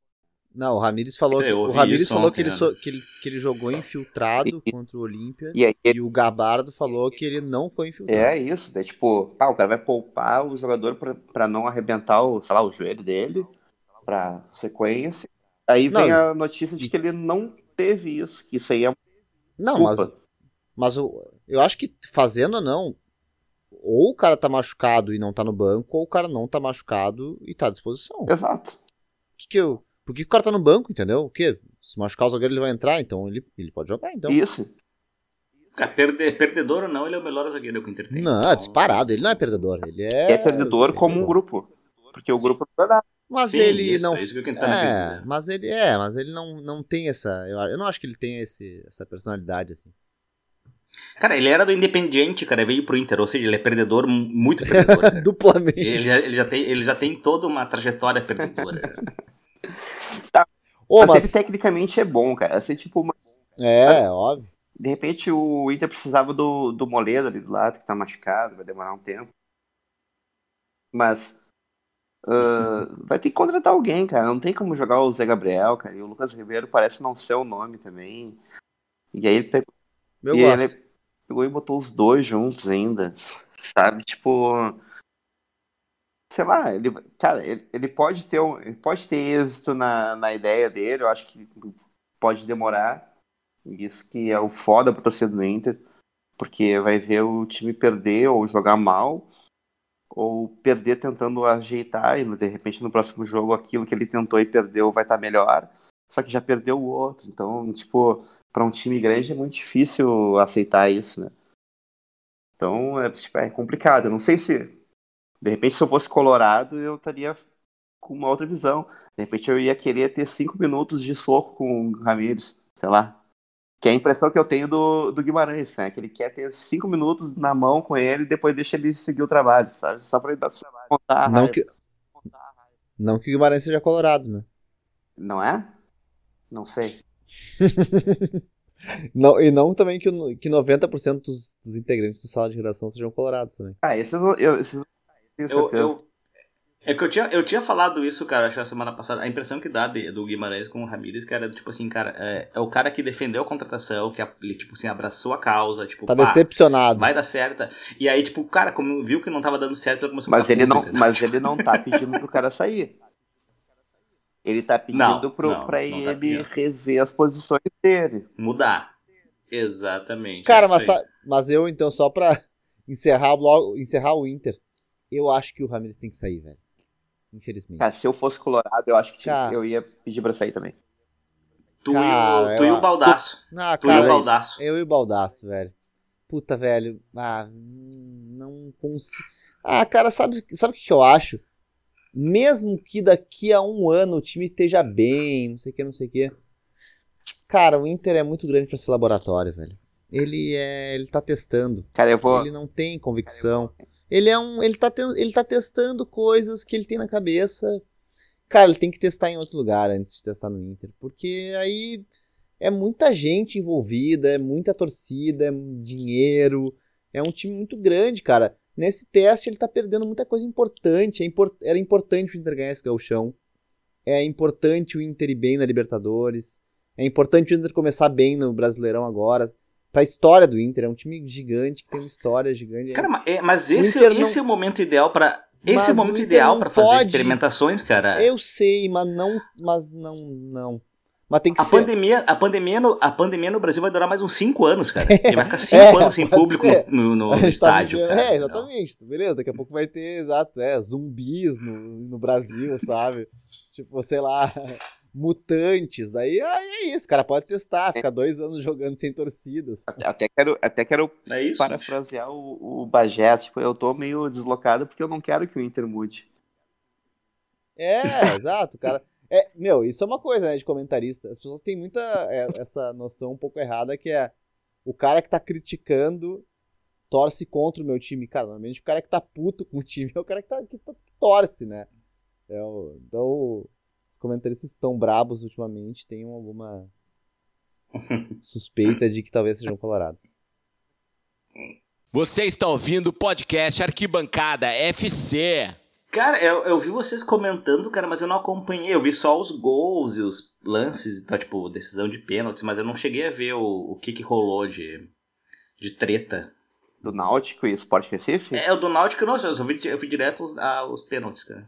Não, o Ramires falou, Eu o ouvi Ramires falou ontem, que, ele né? so- que, ele, que ele jogou infiltrado E- contra o Olímpia. E aí E o Gabardo falou que ele não foi infiltrado. É isso, é tipo, pá, o cara vai poupar o jogador pra, pra não arrebentar o, sei lá, o joelho dele, pra sequência. Aí vem Não, a notícia de que ele não teve isso, que isso aí é Não, culpa. mas, mas o, eu acho que fazendo ou não, ou o cara tá machucado e não tá no banco, ou o cara não tá machucado e tá à disposição. Exato. Que que eu, por que, que o cara tá no banco, entendeu? O quê? Se machucar o zagueiro, ele vai entrar, então ele, ele pode jogar, então. Isso. Cara, perde- perdedor ou não, ele é o melhor zagueiro que o Inter tem. Não, Então, disparado, ele não é perdedor, ele é... É, perdedor como um grupo. Porque o grupo não vai dar. Mas Sim, ele isso, não... é isso que eu É, dizer. mas ele é, mas ele não, não tem essa. Eu, eu não acho que ele tenha esse, essa personalidade assim. Cara, ele era do Independiente, cara, veio pro Inter, ou seja, ele é perdedor, mu- muito perdedor. cara. Duplamente. ele, já, ele, já tem, ele já tem toda uma trajetória perdedora. Ô, mas, mas- ele tecnicamente é bom, cara. Assim, tipo, uma- É, óbvio. de repente o Inter precisava do, do Moledo ali do lado, que tá machucado, vai demorar um tempo. Mas ah, vai ter que contratar alguém, cara. Não tem como jogar o Zé Gabriel, cara. E o Lucas Ribeiro parece não ser o nome também. E aí ele pegou, Eu e gosto. ele pegou e botou os dois juntos ainda. Sabe? Tipo. Sei lá, ele, cara, ele, ele pode ter ele pode ter êxito na, na ideia dele, eu acho que pode demorar. Isso que é o foda pra torcida do Inter, porque vai ver o time perder ou jogar mal, ou perder tentando ajeitar, e de repente no próximo jogo aquilo que ele tentou e perdeu vai estar melhor, só que já perdeu o outro. Então, tipo, para um time grande é muito difícil aceitar isso, né? Então, é, tipo, é complicado. Eu não sei se, de repente, se eu fosse colorado, eu estaria com uma outra visão. De repente, eu ia querer ter cinco minutos de soco com o Ramires, sei lá. Que é a impressão que eu tenho do, do Guimarães, né? Que ele quer ter cinco minutos na mão com ele e depois deixa ele seguir o trabalho, sabe? Só pra ele dar contar a Não raiva. que, não que o Guimarães seja colorado, né? Não é? Não sei. Não, e não também que, que 90% dos, dos integrantes do sala de redação sejam colorados também. Ah, esse eu, não- eu, esse eu tenho Eu, certeza. eu- é que eu tinha, eu tinha falado isso, cara, acho que na semana passada. A impressão que dá de- do Guimarães com o Ramírez, que era tipo assim, cara, é, é o cara que defendeu a contratação, que ele, tipo assim, abraçou a causa, tipo, Tá pá, decepcionado. vai dar certo. E aí, tipo, cara, como viu que não tava dando certo, ele começou a Mas ficar ele, não, entendeu? mas ele não tá pedindo pro cara sair. Ele tá pedindo Não, pro, não, pra não tá ele pedindo. rever as posições dele. Mudar. Exatamente. Cara, é mas, mas eu, então, só pra encerrar, logo, encerrar o Inter, eu acho que o Ramirez tem que sair, velho. Infelizmente. Cara, se eu fosse colorado, eu acho que Cara. eu ia pedir pra sair também. Tu, cara, e o, tu eu e o acho- Baldaço. Ah, Tu e cara, o Baldaço. eu e o Baldaço, velho. Puta, velho. Ah, não consigo. Ah, cara, sabe, sabe o que eu acho? Mesmo que daqui a um ano o time esteja bem, não sei o que, não sei o que. Cara, o Inter é muito grande pra ser laboratório, velho. Ele é. Ele tá testando. Cara, eu vou. Ele não tem convicção. Ele é um. Ele tá, ten- ele tá testando coisas que ele tem na cabeça. Cara, ele tem que testar em outro lugar antes de testar no Inter. Porque aí é muita gente envolvida, é muita torcida, é dinheiro. É um time muito grande, cara. Nesse teste ele tá perdendo muita coisa importante. É impor- Era importante o Inter ganhar esse gauchão. É importante o Inter ir bem na Libertadores. É importante o Inter começar bem no Brasileirão agora. Pra história do Inter. É um time gigante, que tem uma história gigante. Cara, ma- é- mas esse, Inter não- esse é o momento ideal pra. Esse Mas é o o momento Inter ideal pra fazer pode- experimentações, cara. Eu sei, mas não. Mas não. Não. Mas tem que A ser. pandemia, a, pandemia no, a pandemia no Brasil vai durar mais uns 5 anos, cara. Ele vai ficar 5 É, anos sem público ser. no, no- no tá estádio. cara, é, não. exatamente. Beleza, daqui a pouco vai ter, exato, é, zumbis no, no Brasil, sabe? tipo, sei lá, mutantes. Daí aí é isso, cara. Pode testar, ficar dois anos jogando sem torcidas. Até, até quero, até quero É isso? parafrasear o, o Bagé. Tipo, eu tô meio deslocado porque eu não quero que o Inter mude. É, exato, cara. É, meu, isso é uma coisa, né, de comentarista. As pessoas têm muita é, essa noção um pouco errada que é o cara que tá criticando torce contra o meu time. Cara, normalmente o cara que tá puto com o time é o cara que, tá, que, tá- que torce, né? É o- então, comentaristas estão brabos ultimamente, tenham alguma suspeita de que talvez sejam colorados. Você está ouvindo o podcast Arquibancada FC. Cara, eu, eu vi vocês comentando, cara, mas eu não acompanhei. Eu vi só os gols e os lances e tal, tipo, decisão de pênaltis, mas eu não cheguei a ver o, o que que rolou de, de treta. Do Náutico e Sport Recife? É, o do Náutico, não, eu só vi, eu vi direto os, ah, os pênaltis, cara.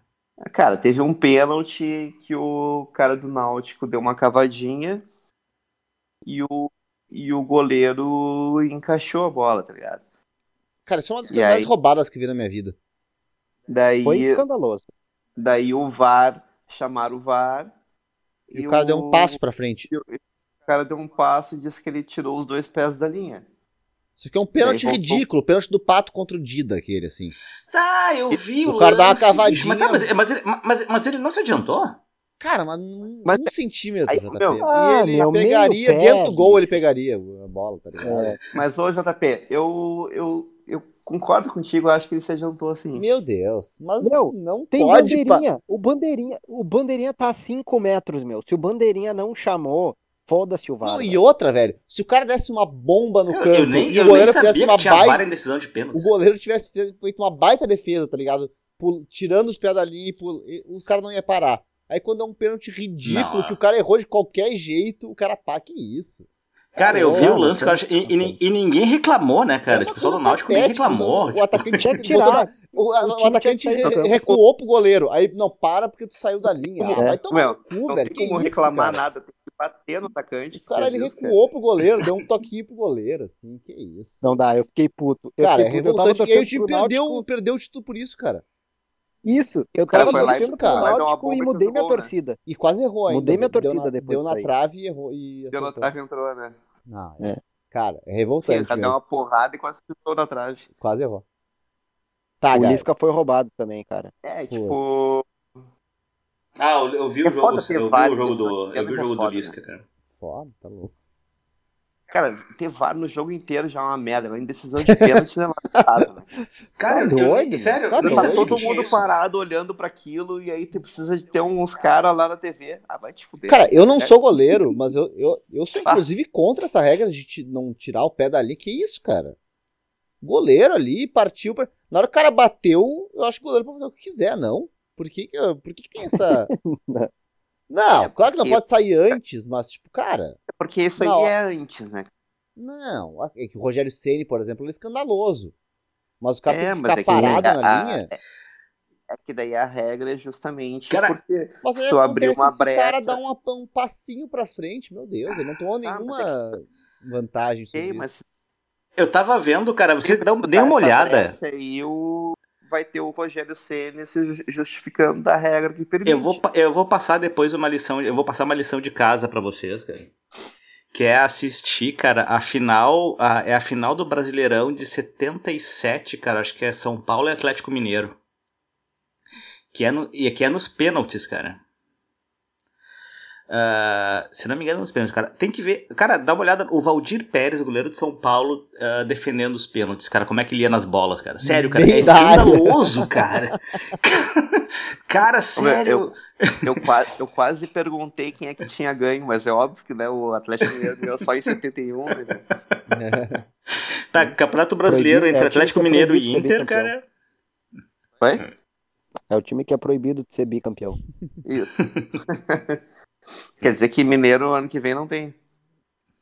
Cara, teve um pênalti que o cara do Náutico deu uma cavadinha e o, e o goleiro encaixou a bola, tá ligado? Cara, isso é uma das E coisas aí? mais roubadas que vi na minha vida. Daí, Foi escandaloso. daí o VAR, chamaram o VAR. E, o cara deu um passo pra frente. e o o cara deu um passo e disse que ele tirou os dois pés da linha. Isso aqui é um pênalti ridículo, pênalti do Pato contra o Dida, aquele, assim. Tá, eu vi O o, cara dá uma bicho, Mas, tá, cavadinha. mas, mas, ele, mas, mas ele não se adiantou? Cara, mas um, Mas- um centímetro, aí, JP. meu, ah, ele meu, pegaria, pé, dentro do gol ele pegaria a bola, tá ligado? É. Mas, ô JP, eu, eu, eu concordo contigo, eu acho que ele se adiantou assim. Meu Deus, mas Meu, não Tem pode... pa- bandeirinha. O bandeirinha, o bandeirinha tá a 5 metros, meu. Se o bandeirinha não chamou, foda-se o VAR. Não, e outra, velho, se o cara desse uma bomba no Eu, campo eu nem, e eu o nem goleiro sabia fizesse que uma tinha baita... VAR em decisão de pênaltis. o goleiro tivesse fe- feito uma baita defesa, tá ligado? Pul- tirando os pés da linha e pul- o cara não ia parar. Aí quando é um pênalti ridículo, Não, que é. o cara errou de qualquer jeito, o cara pá, que isso. Cara, eu vi Não, o lance não, cara, e, e e ninguém reclamou, né, cara? É Tipo, o pessoal do Náutico nem reclamou. O atacante Tinha que tirar. o, O o atacante re- recuou pro goleiro. Aí, não, para porque tu saiu da linha. Ah, É. vai tomar Meu, no cu, Não velho. tem Que como isso, reclamar cara? nada, tem bater no atacante. O cara, ele cara. recuou pro goleiro, deu um toquinho pro goleiro, assim, que isso. Não dá, eu fiquei puto. Eu cara, é fiquei puto. Eu tava revoltante. E aí o time perdeu, Náutico. perdeu o título por isso, cara. Isso, eu cara tava torcendo cara, Náutico e mudei minha gol, né? torcida. E quase errou ainda. Mudei minha Deu torcida na, depois Deu na aí. trave e errou. E Deu na trave e entrou, né? Não, É. Cara, é Sim, o revoltante cara deu mesmo. uma porrada e quase chutou na trave. Quase errou. Tá, o. Lisca foi roubado também, cara. É, tipo. Ah, eu, eu vi o É jogo, foda ter eu vi o jogo nisso do, aqui, eu vi o é jogo do foda, Lisca, cara. Foda, tá louco. Cara, ter VAR no jogo inteiro já é uma merda. Em decisão de pênalti é lamentável. né? Cara, Tá eu, eu doido, nem, sério, tá eu doido. Tá todo mundo isso. parado olhando pra aquilo e aí tu precisa de ter uns caras lá na TV. Ah, vai te fuder. Cara, eu não É. sou goleiro, mas eu, eu, eu sou Ah. inclusive contra essa regra de não tirar o pé dali. Que isso, cara? Goleiro ali, partiu pra... Na hora que o cara bateu, eu acho que o goleiro pode fazer o que quiser, não. Por que, que, por que, que tem essa. Não, É claro que não pode sair antes, mas, tipo, cara. Porque isso aí Não. é antes, né? Não. É que o Rogério Ceni, por exemplo, ele é escandaloso. Mas o cara É, tem que ficar é que parado a- na a- linha. É que daí a regra é justamente Cara, porque Mas se tu abrir acontece uma se o cara brecha- dá uma- um passinho pra frente, meu Deus, ele não tomou Ah, mas nenhuma vantagem sobre isso. mas Eu tava vendo, cara, vocês dão, deem uma olhada. brecha aí o... vai ter o Rogério Ceni se ju- justificando da regra que permite. Eu vou, eu vou passar depois uma lição, eu vou passar uma lição de casa pra vocês, cara. Que é assistir, cara, a final, a- é a final do Brasileirão de 77, cara, acho que é São Paulo e Atlético Mineiro. Que é no, e que é nos pênaltis, cara. Ah, se não me engano, nos pênaltis, cara. Tem que ver. Cara, dá uma olhada. O Valdir Pérez, goleiro de São Paulo, ah, defendendo os pênaltis, cara. Como é que ele ia nas bolas, cara? Sério, cara. Bem É escandaloso, cara. cara, sério. Eu, quase, eu quase perguntei quem é que tinha ganho, mas é óbvio que né, o Atlético Mineiro ganhou só em 71. Né? Tá, Campeonato Brasileiro Proibido- entre é, Atlético é Mineiro e Inter, cara. Vai? É o time que é proibido de ser bicampeão. Isso. Quer dizer que Mineiro ano que vem não tem.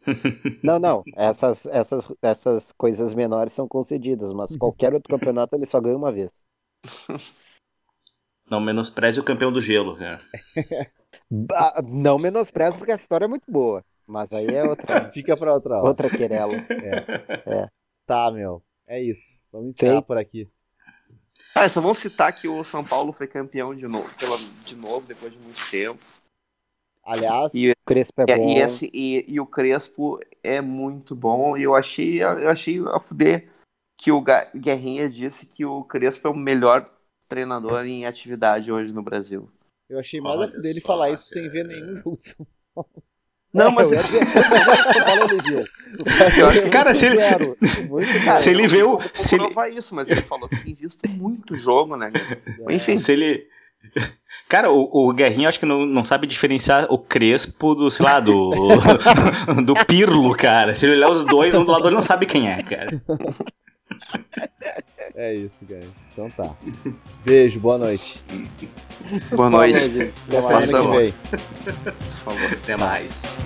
Não, não. Essas, essas, essas coisas menores são concedidas, mas qualquer outro campeonato ele só ganha uma vez. Não menospreze o campeão do gelo, cara. Bah, Não menosprezo, porque a história é muito boa. Mas aí é outra, Fica pra outra hora. outra querela. Tá, meu. É isso. Vamos encerrar Sim. por aqui. Ah, só vamos citar que o São Paulo foi campeão de novo, pela, de novo depois de muito tempo. Aliás, E, O Crespo é e, bom. e esse- e- e o Crespo é muito bom. E eu achei, eu achei a fuder que o Guerrinha disse que o Crespo é o melhor treinador em atividade hoje no Brasil. eu achei mais a fuder ele falar isso sem ver nenhum jogo de São Não, mas acho que Cara, se ele- Cara, Se ele vê o- se ele- isso, mas ele falou que tem visto muito jogo, né? Paulo. Enfim. Se ele. Cara, o, o Guerrinho acho que não, não sabe diferenciar o Crespo do, sei lá, do. do Pirlo, cara. Se ele olhar os dois, um do lado ele não sabe quem é, cara. É isso, guys. Então tá. Beijo, boa noite. Boa noite. Falou, gente. Até semana que vem. Por favor. Até mais.